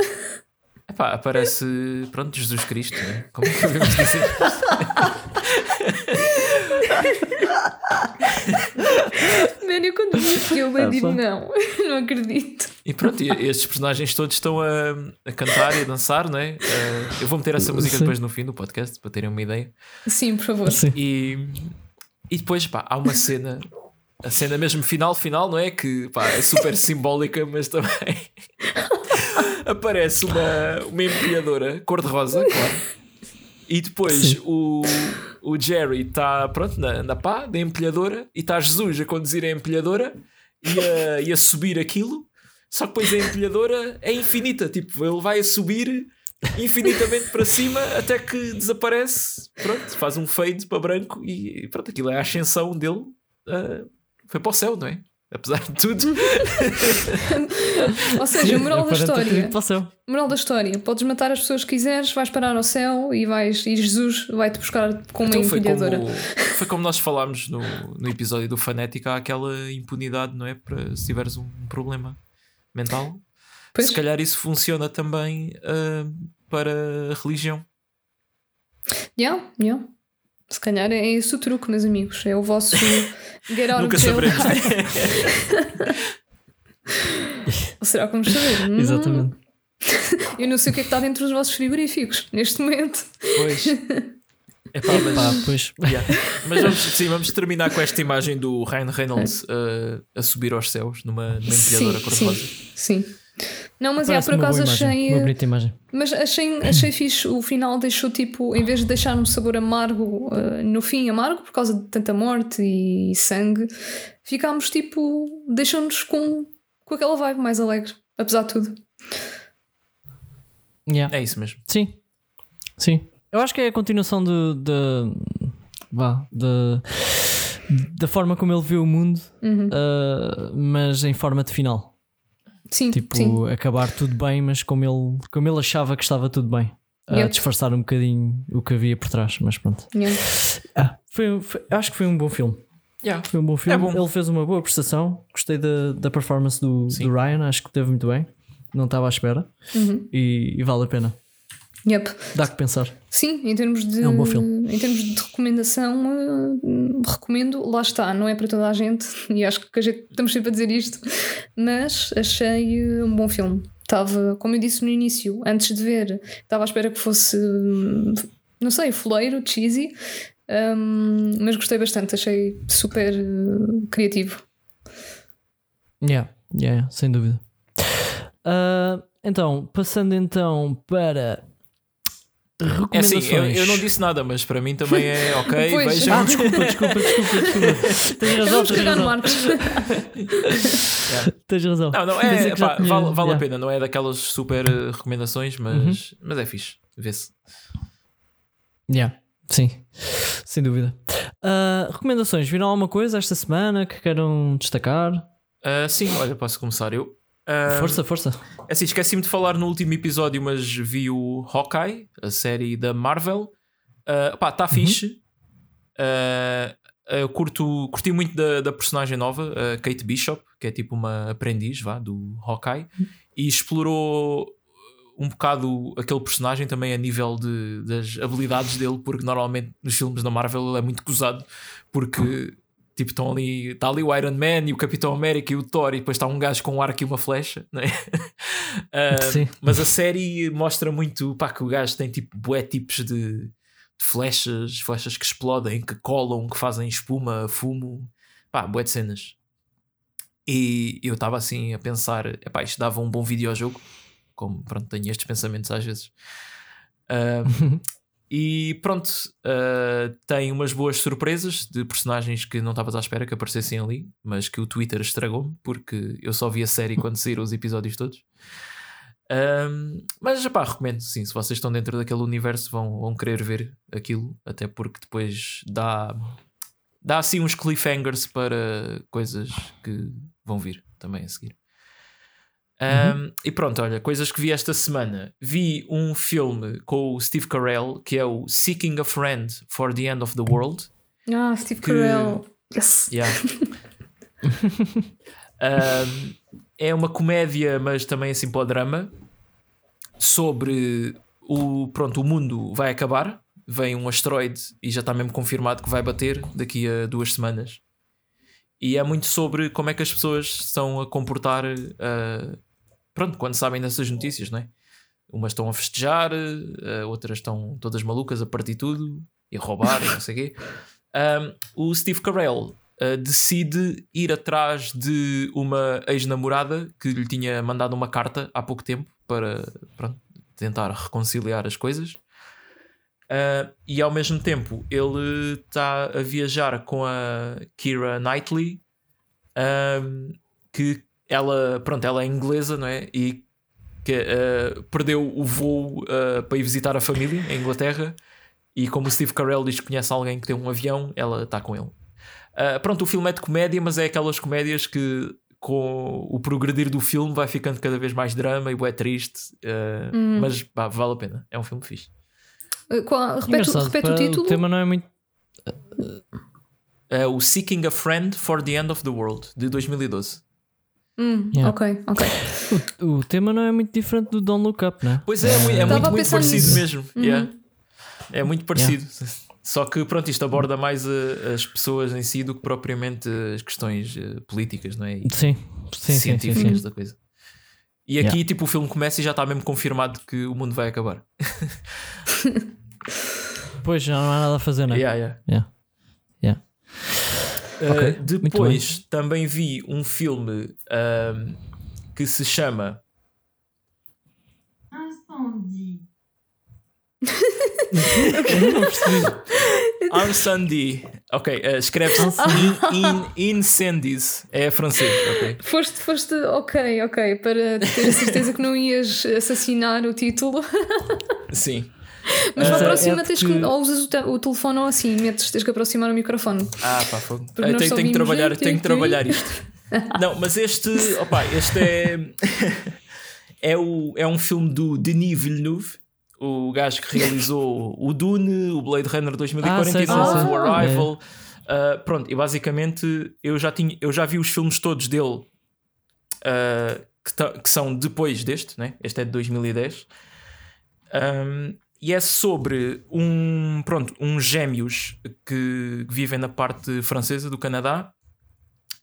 Epá, aparece, pronto, Jesus Cristo, né? Como é que devemos dizer? Mano, eu quando vi aquilo, eu Ah, digo não, [laughs] não acredito. E pronto, e estes personagens todos estão a, a cantar e a dançar, não é? Eh, eu vou meter essa música Sim. depois no fim do podcast para terem uma ideia. Sim, por favor. Sim. E, e depois, pá, há uma cena, a cena mesmo final, final, não é? Que pá, é super [laughs] simbólica, mas também [laughs] aparece uma, uma empilhadora cor-de-rosa, claro. E depois Sim. o, o Jerry está pronto na, na pá da empilhadora e está Jesus a conduzir a empilhadora e a, e a subir aquilo. Só que depois a empilhadora é infinita, tipo, ele vai a subir infinitamente para cima até que desaparece. Pronto, faz um fade para branco e pronto, aquilo é a ascensão dele. ah, foi para o céu, não é? Apesar de tudo. [laughs] Ou seja, moral da história. Moral da história. Podes matar as pessoas que quiseres, vais parar ao céu e vais e Jesus vai-te buscar com uma Então foi empilhadora. como, foi como nós falámos no, no episódio do Fanética, há aquela impunidade, não é? Para se tiveres um problema mental. Pois. Se calhar isso funciona também ah, para a religião. Yeah, yeah. Se calhar é esse o truque, meus amigos. É o vosso [laughs] get out Nunca of saberemos. Ou será que vamos saber? [laughs] Hum, Exatamente. Eu não sei o que é que está dentro dos vossos frigoríficos neste momento. Pois. [laughs] Epá, mas, Pá, pois. yeah. mas vamos, sim, vamos terminar com esta imagem do Ryan Reynolds ah, a subir aos céus numa, numa empilhadora cor-de-rosa. sim, sim. Não, mas é, por acaso achei. Uma bonita imagem. Mas achei, achei fixe, o final deixou tipo, em vez de deixar um sabor amargo, eh, no fim amargo por causa de tanta morte e sangue, ficámos tipo, deixou-nos com, com aquela vibe mais alegre, apesar de tudo. Yeah. É isso mesmo. Sim, sim. Eu acho que é a continuação de, de, vá, de- da forma como ele vê o mundo, uh, mas em forma de final. Sim, Tipo, sim. acabar tudo bem, mas como ele, como ele achava que estava tudo bem. A disfarçar um bocadinho o que havia por trás, mas pronto. Yeah. Ah, foi, foi- acho que foi um bom filme. Yeah. Foi um bom filme. É bom. Ele fez uma boa prestação. Gostei da, da performance do, do Ryan. Acho que teve muito bem. Não estava à espera. Uhum. E, e vale a pena. Yep. Dá que pensar. Sim, em termos de É um bom filme. em termos de recomendação, eh, recomendo, lá está, não é para toda a gente, e acho que a gente estamos sempre a dizer isto, mas achei eh, um bom filme. Estava, como eu disse no início, antes de ver, estava à espera que fosse, hum, não sei, foleiro, cheesy, hum, mas gostei bastante, achei super eh, criativo. Yeah, yeah, sem dúvida. Ah, então, passando então para É recomendações. assim, eu, eu não disse nada, mas para mim também é [laughs] ok. Pois. Vejam. Ah, desculpa, desculpa, desculpa, desculpa. [laughs] Tens razão, Vamos tens cagar no razão. Marcos. Tens razão. Não, não, é, pá, tinha- vale, vale yeah. a pena, não é daquelas super recomendações, mas, mas é fixe. Vê-se. Yeah, sim, sem dúvida. Ah, recomendações: viram alguma coisa esta semana que queiram destacar? Ah, sim, olha, posso começar eu. Ah, Força, força. É assim, esqueci-me de falar no último episódio, mas vi o Hawkeye, a série da Marvel. Uh, pá, está fixe. Uh, eu curto, curti muito da, da personagem nova, Kate Bishop, que é tipo uma aprendiz vá, do Hawkeye, e explorou um bocado aquele personagem também a nível de, das habilidades dele, porque normalmente nos filmes da Marvel ele é muito gozado, porque tipo estão ali, está ali o Iron Man e o Capitão América e o Thor, e depois está um gajo com um arco e uma flecha, [laughs] né? Ah, Sim. mas a série mostra muito pá, que o gajo tem tipo bué tipos de, de flechas, flechas que explodem, que colam, que fazem espuma, fumo, pá, bué de cenas. E eu estava assim a pensar, epá, isto dava um bom videojogo, como pronto, tenho estes pensamentos às vezes. Ah, [laughs] e pronto, ah, tem umas boas surpresas de personagens que não estavas à espera que aparecessem ali, mas que o Twitter estragou-me, porque eu só vi a série quando [laughs] saíram os episódios todos. Um, mas pá, recomendo sim, se vocês estão dentro daquele universo vão, vão querer ver aquilo, até porque depois dá, dá assim uns cliffhangers para coisas que vão vir também a seguir. Um, E pronto, olha, coisas que vi esta semana. Vi um filme com o Steve Carell que é o Seeking a Friend for the End of the World. Ah, Steve Que- Carell. Yes. Yeah. [laughs] Um, é uma comédia, mas também assim para o drama, sobre o, pronto, o mundo vai acabar. Vem um asteroide e já está mesmo confirmado que vai bater daqui a duas semanas. E é muito sobre como é que as pessoas estão a comportar uh, pronto, quando sabem dessas notícias, não é? Umas estão a festejar, uh, outras estão todas malucas a partir tudo e a roubar e não sei o quê. Um, o Steve Carell uh, decide ir atrás de uma ex-namorada que lhe tinha mandado uma carta há pouco tempo para pronto, tentar reconciliar as coisas. Uh, e ao mesmo tempo ele está a viajar com a Kira Knightley, um, que ela, pronto, ela é inglesa, não é? E que uh, perdeu o voo uh, para ir visitar a família em Inglaterra. E como o Steve Carell diz que conhece alguém que tem um avião, ela está com ele. Uh, pronto, o filme é de comédia, mas é aquelas comédias que com o progredir do filme vai ficando cada vez mais drama e é triste. uh, Mas pá, vale a pena, é um filme fixe. Qual- repete o título. O tema não é muito. É o Seeking a Friend for the End of the World, de 2012. Hum, Yeah. Ok, ok. [laughs] O tema não é muito diferente do Don't Look Up, né? Pois é, é muito, é muito, muito parecido nisso. mesmo. Yeah. É muito parecido. Só que pronto, isto aborda mais uh, as pessoas em si do que propriamente as questões uh, políticas, não é? E Sim, sim, sim. sim, científicas sim. da coisa. E aqui, Yeah. tipo, o filme começa e já está mesmo confirmado que o mundo vai acabar. [laughs] Pois já não há nada a fazer, não é? Yeah, yeah. Yeah. Yeah. Uh, Ok, muito depois também vi um filme um, que se chama Incendie. [laughs] Eu não percebi. Ok, uh, escreve-se in, in, Incendies. É francês, ok. Foste, foste, ok, ok, para ter a certeza que não ias assassinar o título. Sim. Mas para a próxima é tens que. Ou usas o, o, telefone ou assim, metes, tens que aproximar o microfone. Ah, pá, fogo. Tenho, tenho que trabalhar, tenho que trabalhar isto. [laughs] Não, mas este, opa, este é. [laughs] é, o, é um filme do Denis Villeneuve, o gajo que realizou o Dune, o Blade Runner 2049, ah, o Arrival. Uh, pronto, e basicamente eu já, tinha, eu já vi os filmes todos dele uh, que, que, são depois deste, né? este é de 2010. Um, e é sobre um pronto uns gêmeos que vivem na parte francesa do Canadá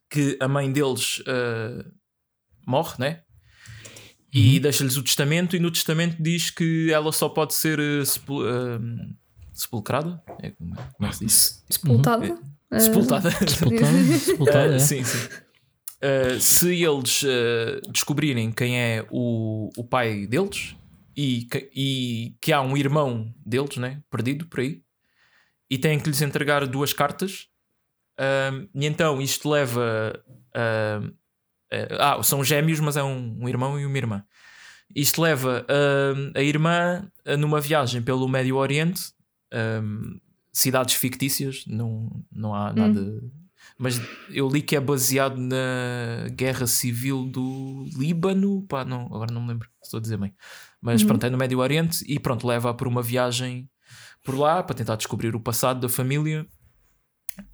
que a mãe deles uh, morre, né? E uhum. deixa-lhes o testamento, e no testamento diz que ela só pode ser uh, sepul uh, sepulcrada. É, como, é, como é que se diz? Sepultada. Uhum. Sepultada. [laughs] Sepultada. Sepultada é. Sim, sim. se eles descobrirem quem é o, o pai deles e que, e que há um irmão deles, né? Perdido por aí, e têm que lhes entregar duas cartas e então isto leva. Ah, são gêmeos, mas é um, um, irmão e uma irmã. Isto leva a irmã numa viagem pelo Médio Oriente, um, cidades fictícias, não, não há nada. Hum. Mas eu li que é baseado na guerra civil do Líbano. Pá, não, agora não me lembro, estou a dizer bem. Mas uhum. pronto, é no Médio Oriente e pronto, leva-a por uma viagem por lá para tentar descobrir o passado da família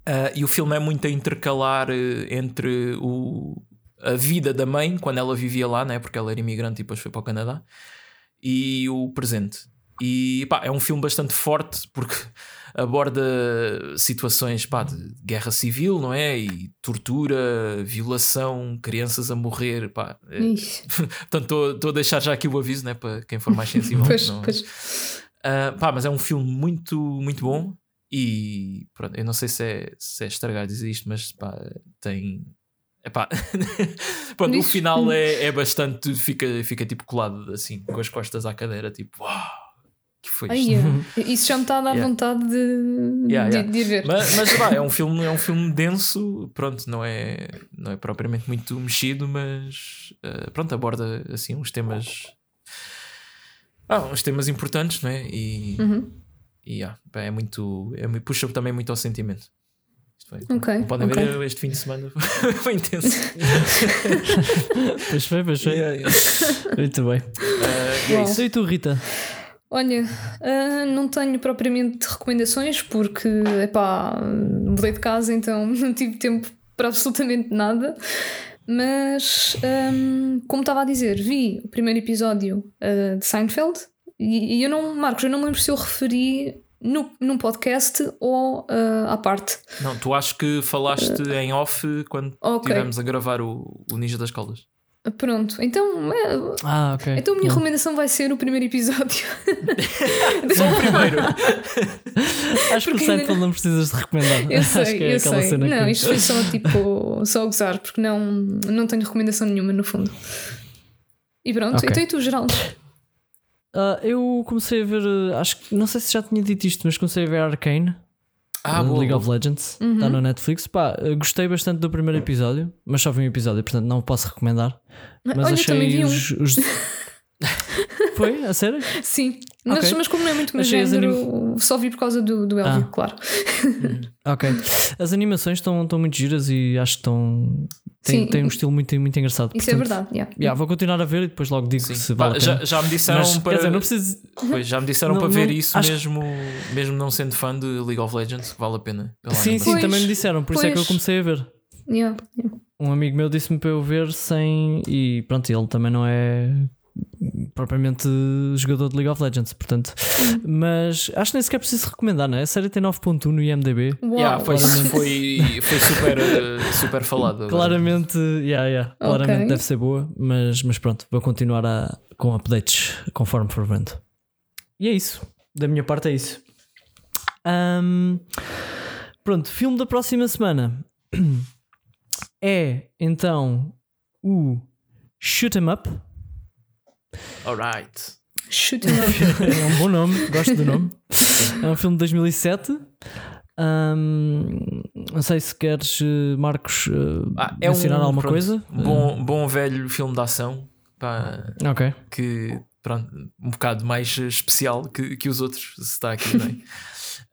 Uh, e o filme é muito a intercalar uh, entre o, a vida da mãe, quando ela vivia lá, né, porque ela era imigrante e depois foi para o Canadá, e o presente. E pá, é um filme bastante forte porque aborda situações pá, de guerra civil, não é? E tortura, violação, crianças a morrer. Pá. É... [laughs] Portanto, estou a deixar já aqui o aviso né, para quem for mais sensível. [laughs] pois, não... pois. Uh, pá, mas é um filme muito, muito bom. E pronto, eu não sei se é, se é estragar dizer isto, mas pá, tem. Epá. [laughs] pronto, o final é, é bastante. Fica, fica tipo colado assim, com as costas à cadeira, tipo, uau, que foi isto? Ai, isso já me está a dar [laughs] yeah. vontade de, yeah, de, yeah. de, ver. Mas, mas pá, é um [laughs] filme, é um filme denso, pronto, não é, não é propriamente muito mexido, mas uh, pronto, aborda assim uns temas. Ah, uns temas importantes, não é? E. Uhum e yeah, é muito. É, puxa também muito ao sentimento. Foi, okay, podem okay. ver este fim de semana [laughs] foi intenso. pois foi, pois foi. Yeah, yeah. Muito bem. Uh, é isso. E tu, Rita? Olha, uh, não tenho propriamente recomendações porque, epá, mudei de casa então [laughs] não tive tempo para absolutamente nada. Mas, um, como estava a dizer, vi o primeiro episódio uh, de Seinfeld e, e, eu não, Marcos, eu não me lembro se eu referi no, num podcast ou uh, à parte. Não, tu acho que falaste uh, em off quando okay. estivemos a gravar o, o Ninja das Caldas. Pronto, então. É, ah, ok. Então a minha recomendação vai ser o primeiro episódio. [laughs] Só o primeiro. [laughs] Acho porque que o Seinfeld não precisas de recomendar. Eu [laughs] sei, Acho que é eu sei. não, que... isto foi só tipo. Só gozar, porque não, não tenho recomendação nenhuma no fundo. E pronto, okay. então e tu, Geraldo? Uh, eu comecei a ver, uh, acho que não sei se já tinha dito isto, mas comecei a ver Arcane. Ah, uh, League of Legends, está uhum. no Netflix. Pá, gostei bastante do primeiro episódio, mas só vi um episódio, portanto não posso recomendar. Mas Olha, achei os, um. os... [laughs] Foi? A sério? Sim, mas, okay. mas como não é muito meu género, anim... só vi por causa do, do Elvio, ah. claro. ok. As animações estão, estão muito giras e acho que estão. Tem, tem um estilo muito, muito engraçado. Isso é Portanto, é verdade. Yeah. Yeah, vou continuar a ver e depois logo digo Sim. se vale já, já me disseram Mas, para. Dizer, não preciso... pois, já me disseram não, para ver isso acho... mesmo, mesmo não sendo fã de League of Legends, vale a pena. Sim, sim, também me disseram, por pois. isso é que eu comecei a ver. Yeah. Um amigo meu disse-me para eu ver sem. E pronto, ele também não é propriamente jogador de League of Legends, portanto. Mas acho que nem sequer preciso recomendar, não é? A série tem 9.1 no IMDb. Uau, yeah, foi, foi, foi [laughs] super, uh, super falado. Claramente, yeah, yeah, claramente okay. deve ser boa, mas, mas pronto, vou continuar a, com updates conforme for vendo. E é isso. Da minha parte é isso. Um, pronto, filme da próxima semana [clears throat] é então o Shoot 'em Up Alright. Shoot [laughs] é um bom nome, gosto do nome. É um filme de 2007 Ahm, não sei se queres, eh, Marcos, eh, Ah, é mencionar um alguma pronto, coisa. Bom, bom velho filme de ação. Pá, ok. que pronto, um bocado mais especial que, que os outros, se está aqui bem. [laughs]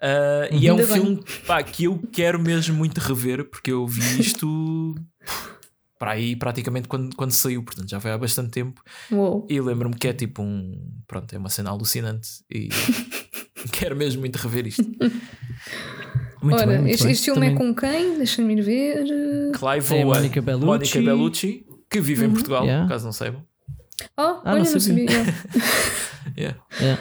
Ah, e é um bem. filme pá, que eu quero mesmo muito rever porque eu vi isto [laughs] para aí praticamente quando, quando saiu, portanto já foi há bastante tempo. Uou. E lembro-me que é tipo um. Pronto, é uma cena alucinante e [laughs] quero mesmo muito rever isto. [laughs] Muito Ora, bem, muito este, este filme é com quem? Deixa-me ir ver. Clive É a Owen, Mónica Bellucci. Bellucci, que vive em Portugal, Yeah. caso não saibam. Oh, Ah, olha, não não sabia. [laughs] Yeah. É.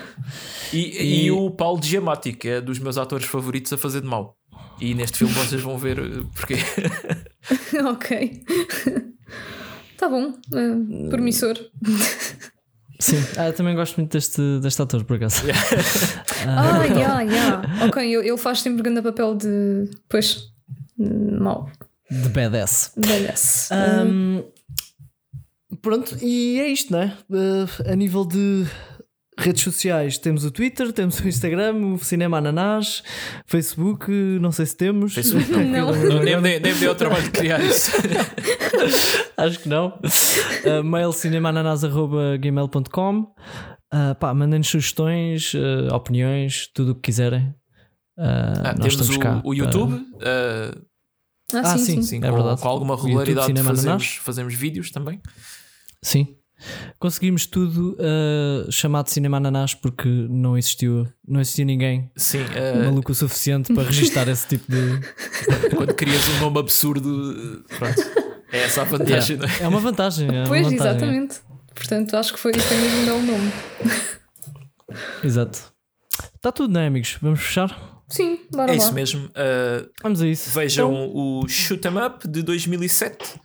E, E- e o Paulo Giamatti, que é dos meus atores favoritos a fazer de mau. E neste filme vocês vão ver eh, porque. [laughs] ok. Tá bom. eh, promissor. Sim, ah, eu também gosto muito deste, deste ator, por acaso. [laughs] Ah, yeah, yeah. Ok, ele ele faz sempre grande papel de. Pois. Mau. De badass. Badass. Ahm, pronto, e é isto, não é? Eh, a nível de redes sociais, temos o Twitter, temos o Instagram, o Cinema Ananás, Facebook, não sei se temos. Facebook Não. Não, nem, nem, nem me deu o trabalho de criar isso. [laughs] Acho que não. Uh, mail cinemaananás.gmail.com uh, pá, mandem-nos sugestões, uh, opiniões, tudo o que quiserem. Uh, Ah, nós temos estamos o, cá o YouTube, eh, ah, ah, sim, sim. sim. sim, É com, verdade. com alguma YouTube regularidade Cinema fazemos, fazemos vídeos também. Sim. Conseguimos tudo uh, chamado Cinema Ananás porque não existiu, não existia ninguém Sim, eh, maluco o suficiente para registar esse tipo de. [laughs] quando crias um nome absurdo, pronto. É essa a vantagem, não é? É uma vantagem. É uma Pois, vantagem. exatamente. Portanto, acho que foi, foi mesmo dar o nome. [laughs] Exato. Está tudo, não é, amigos? Vamos fechar? Sim, bora É lá. isso mesmo. eh, Vamos a isso. Vejam Então, o Shoot 'em Up de 2007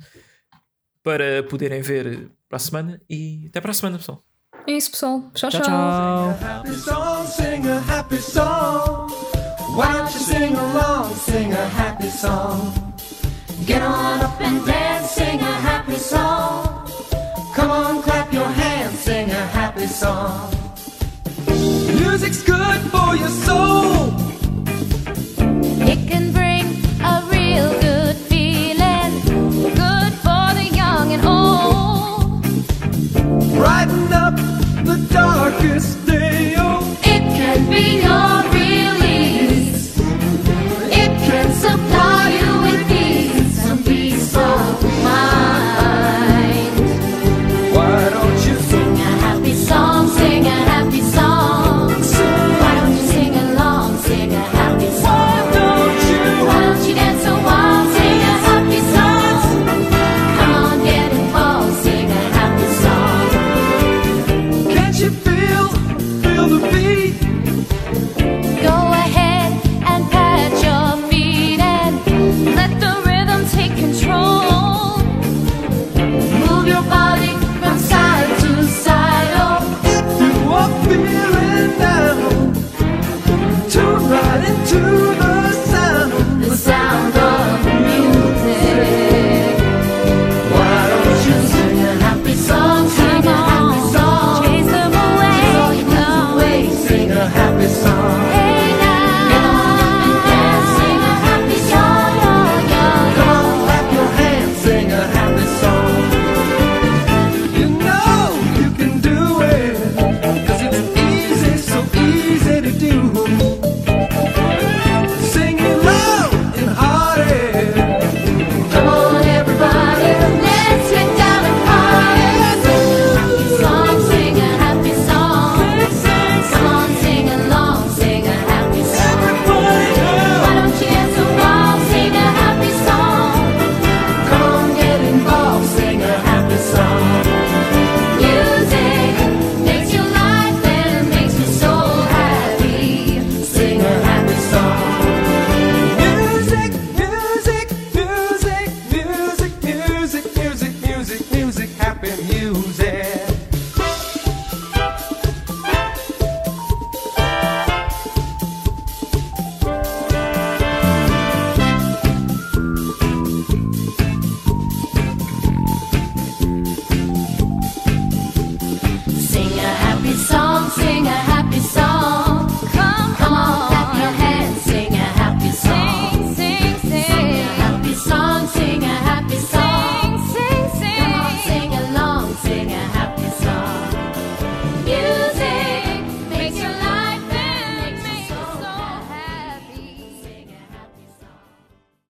para poderem ver para a semana e até para a semana, pessoal. É isso, pessoal. Tchau, tchau, tchau. tchau. happy song, sing a happy song. Why don't you sing along, sing a happy song? Get on up and dance, sing a happy song. Come on, clap your hands, sing a happy song. Music's good for your soul. It can bring Brighten up the darkest day. Oh, It can be your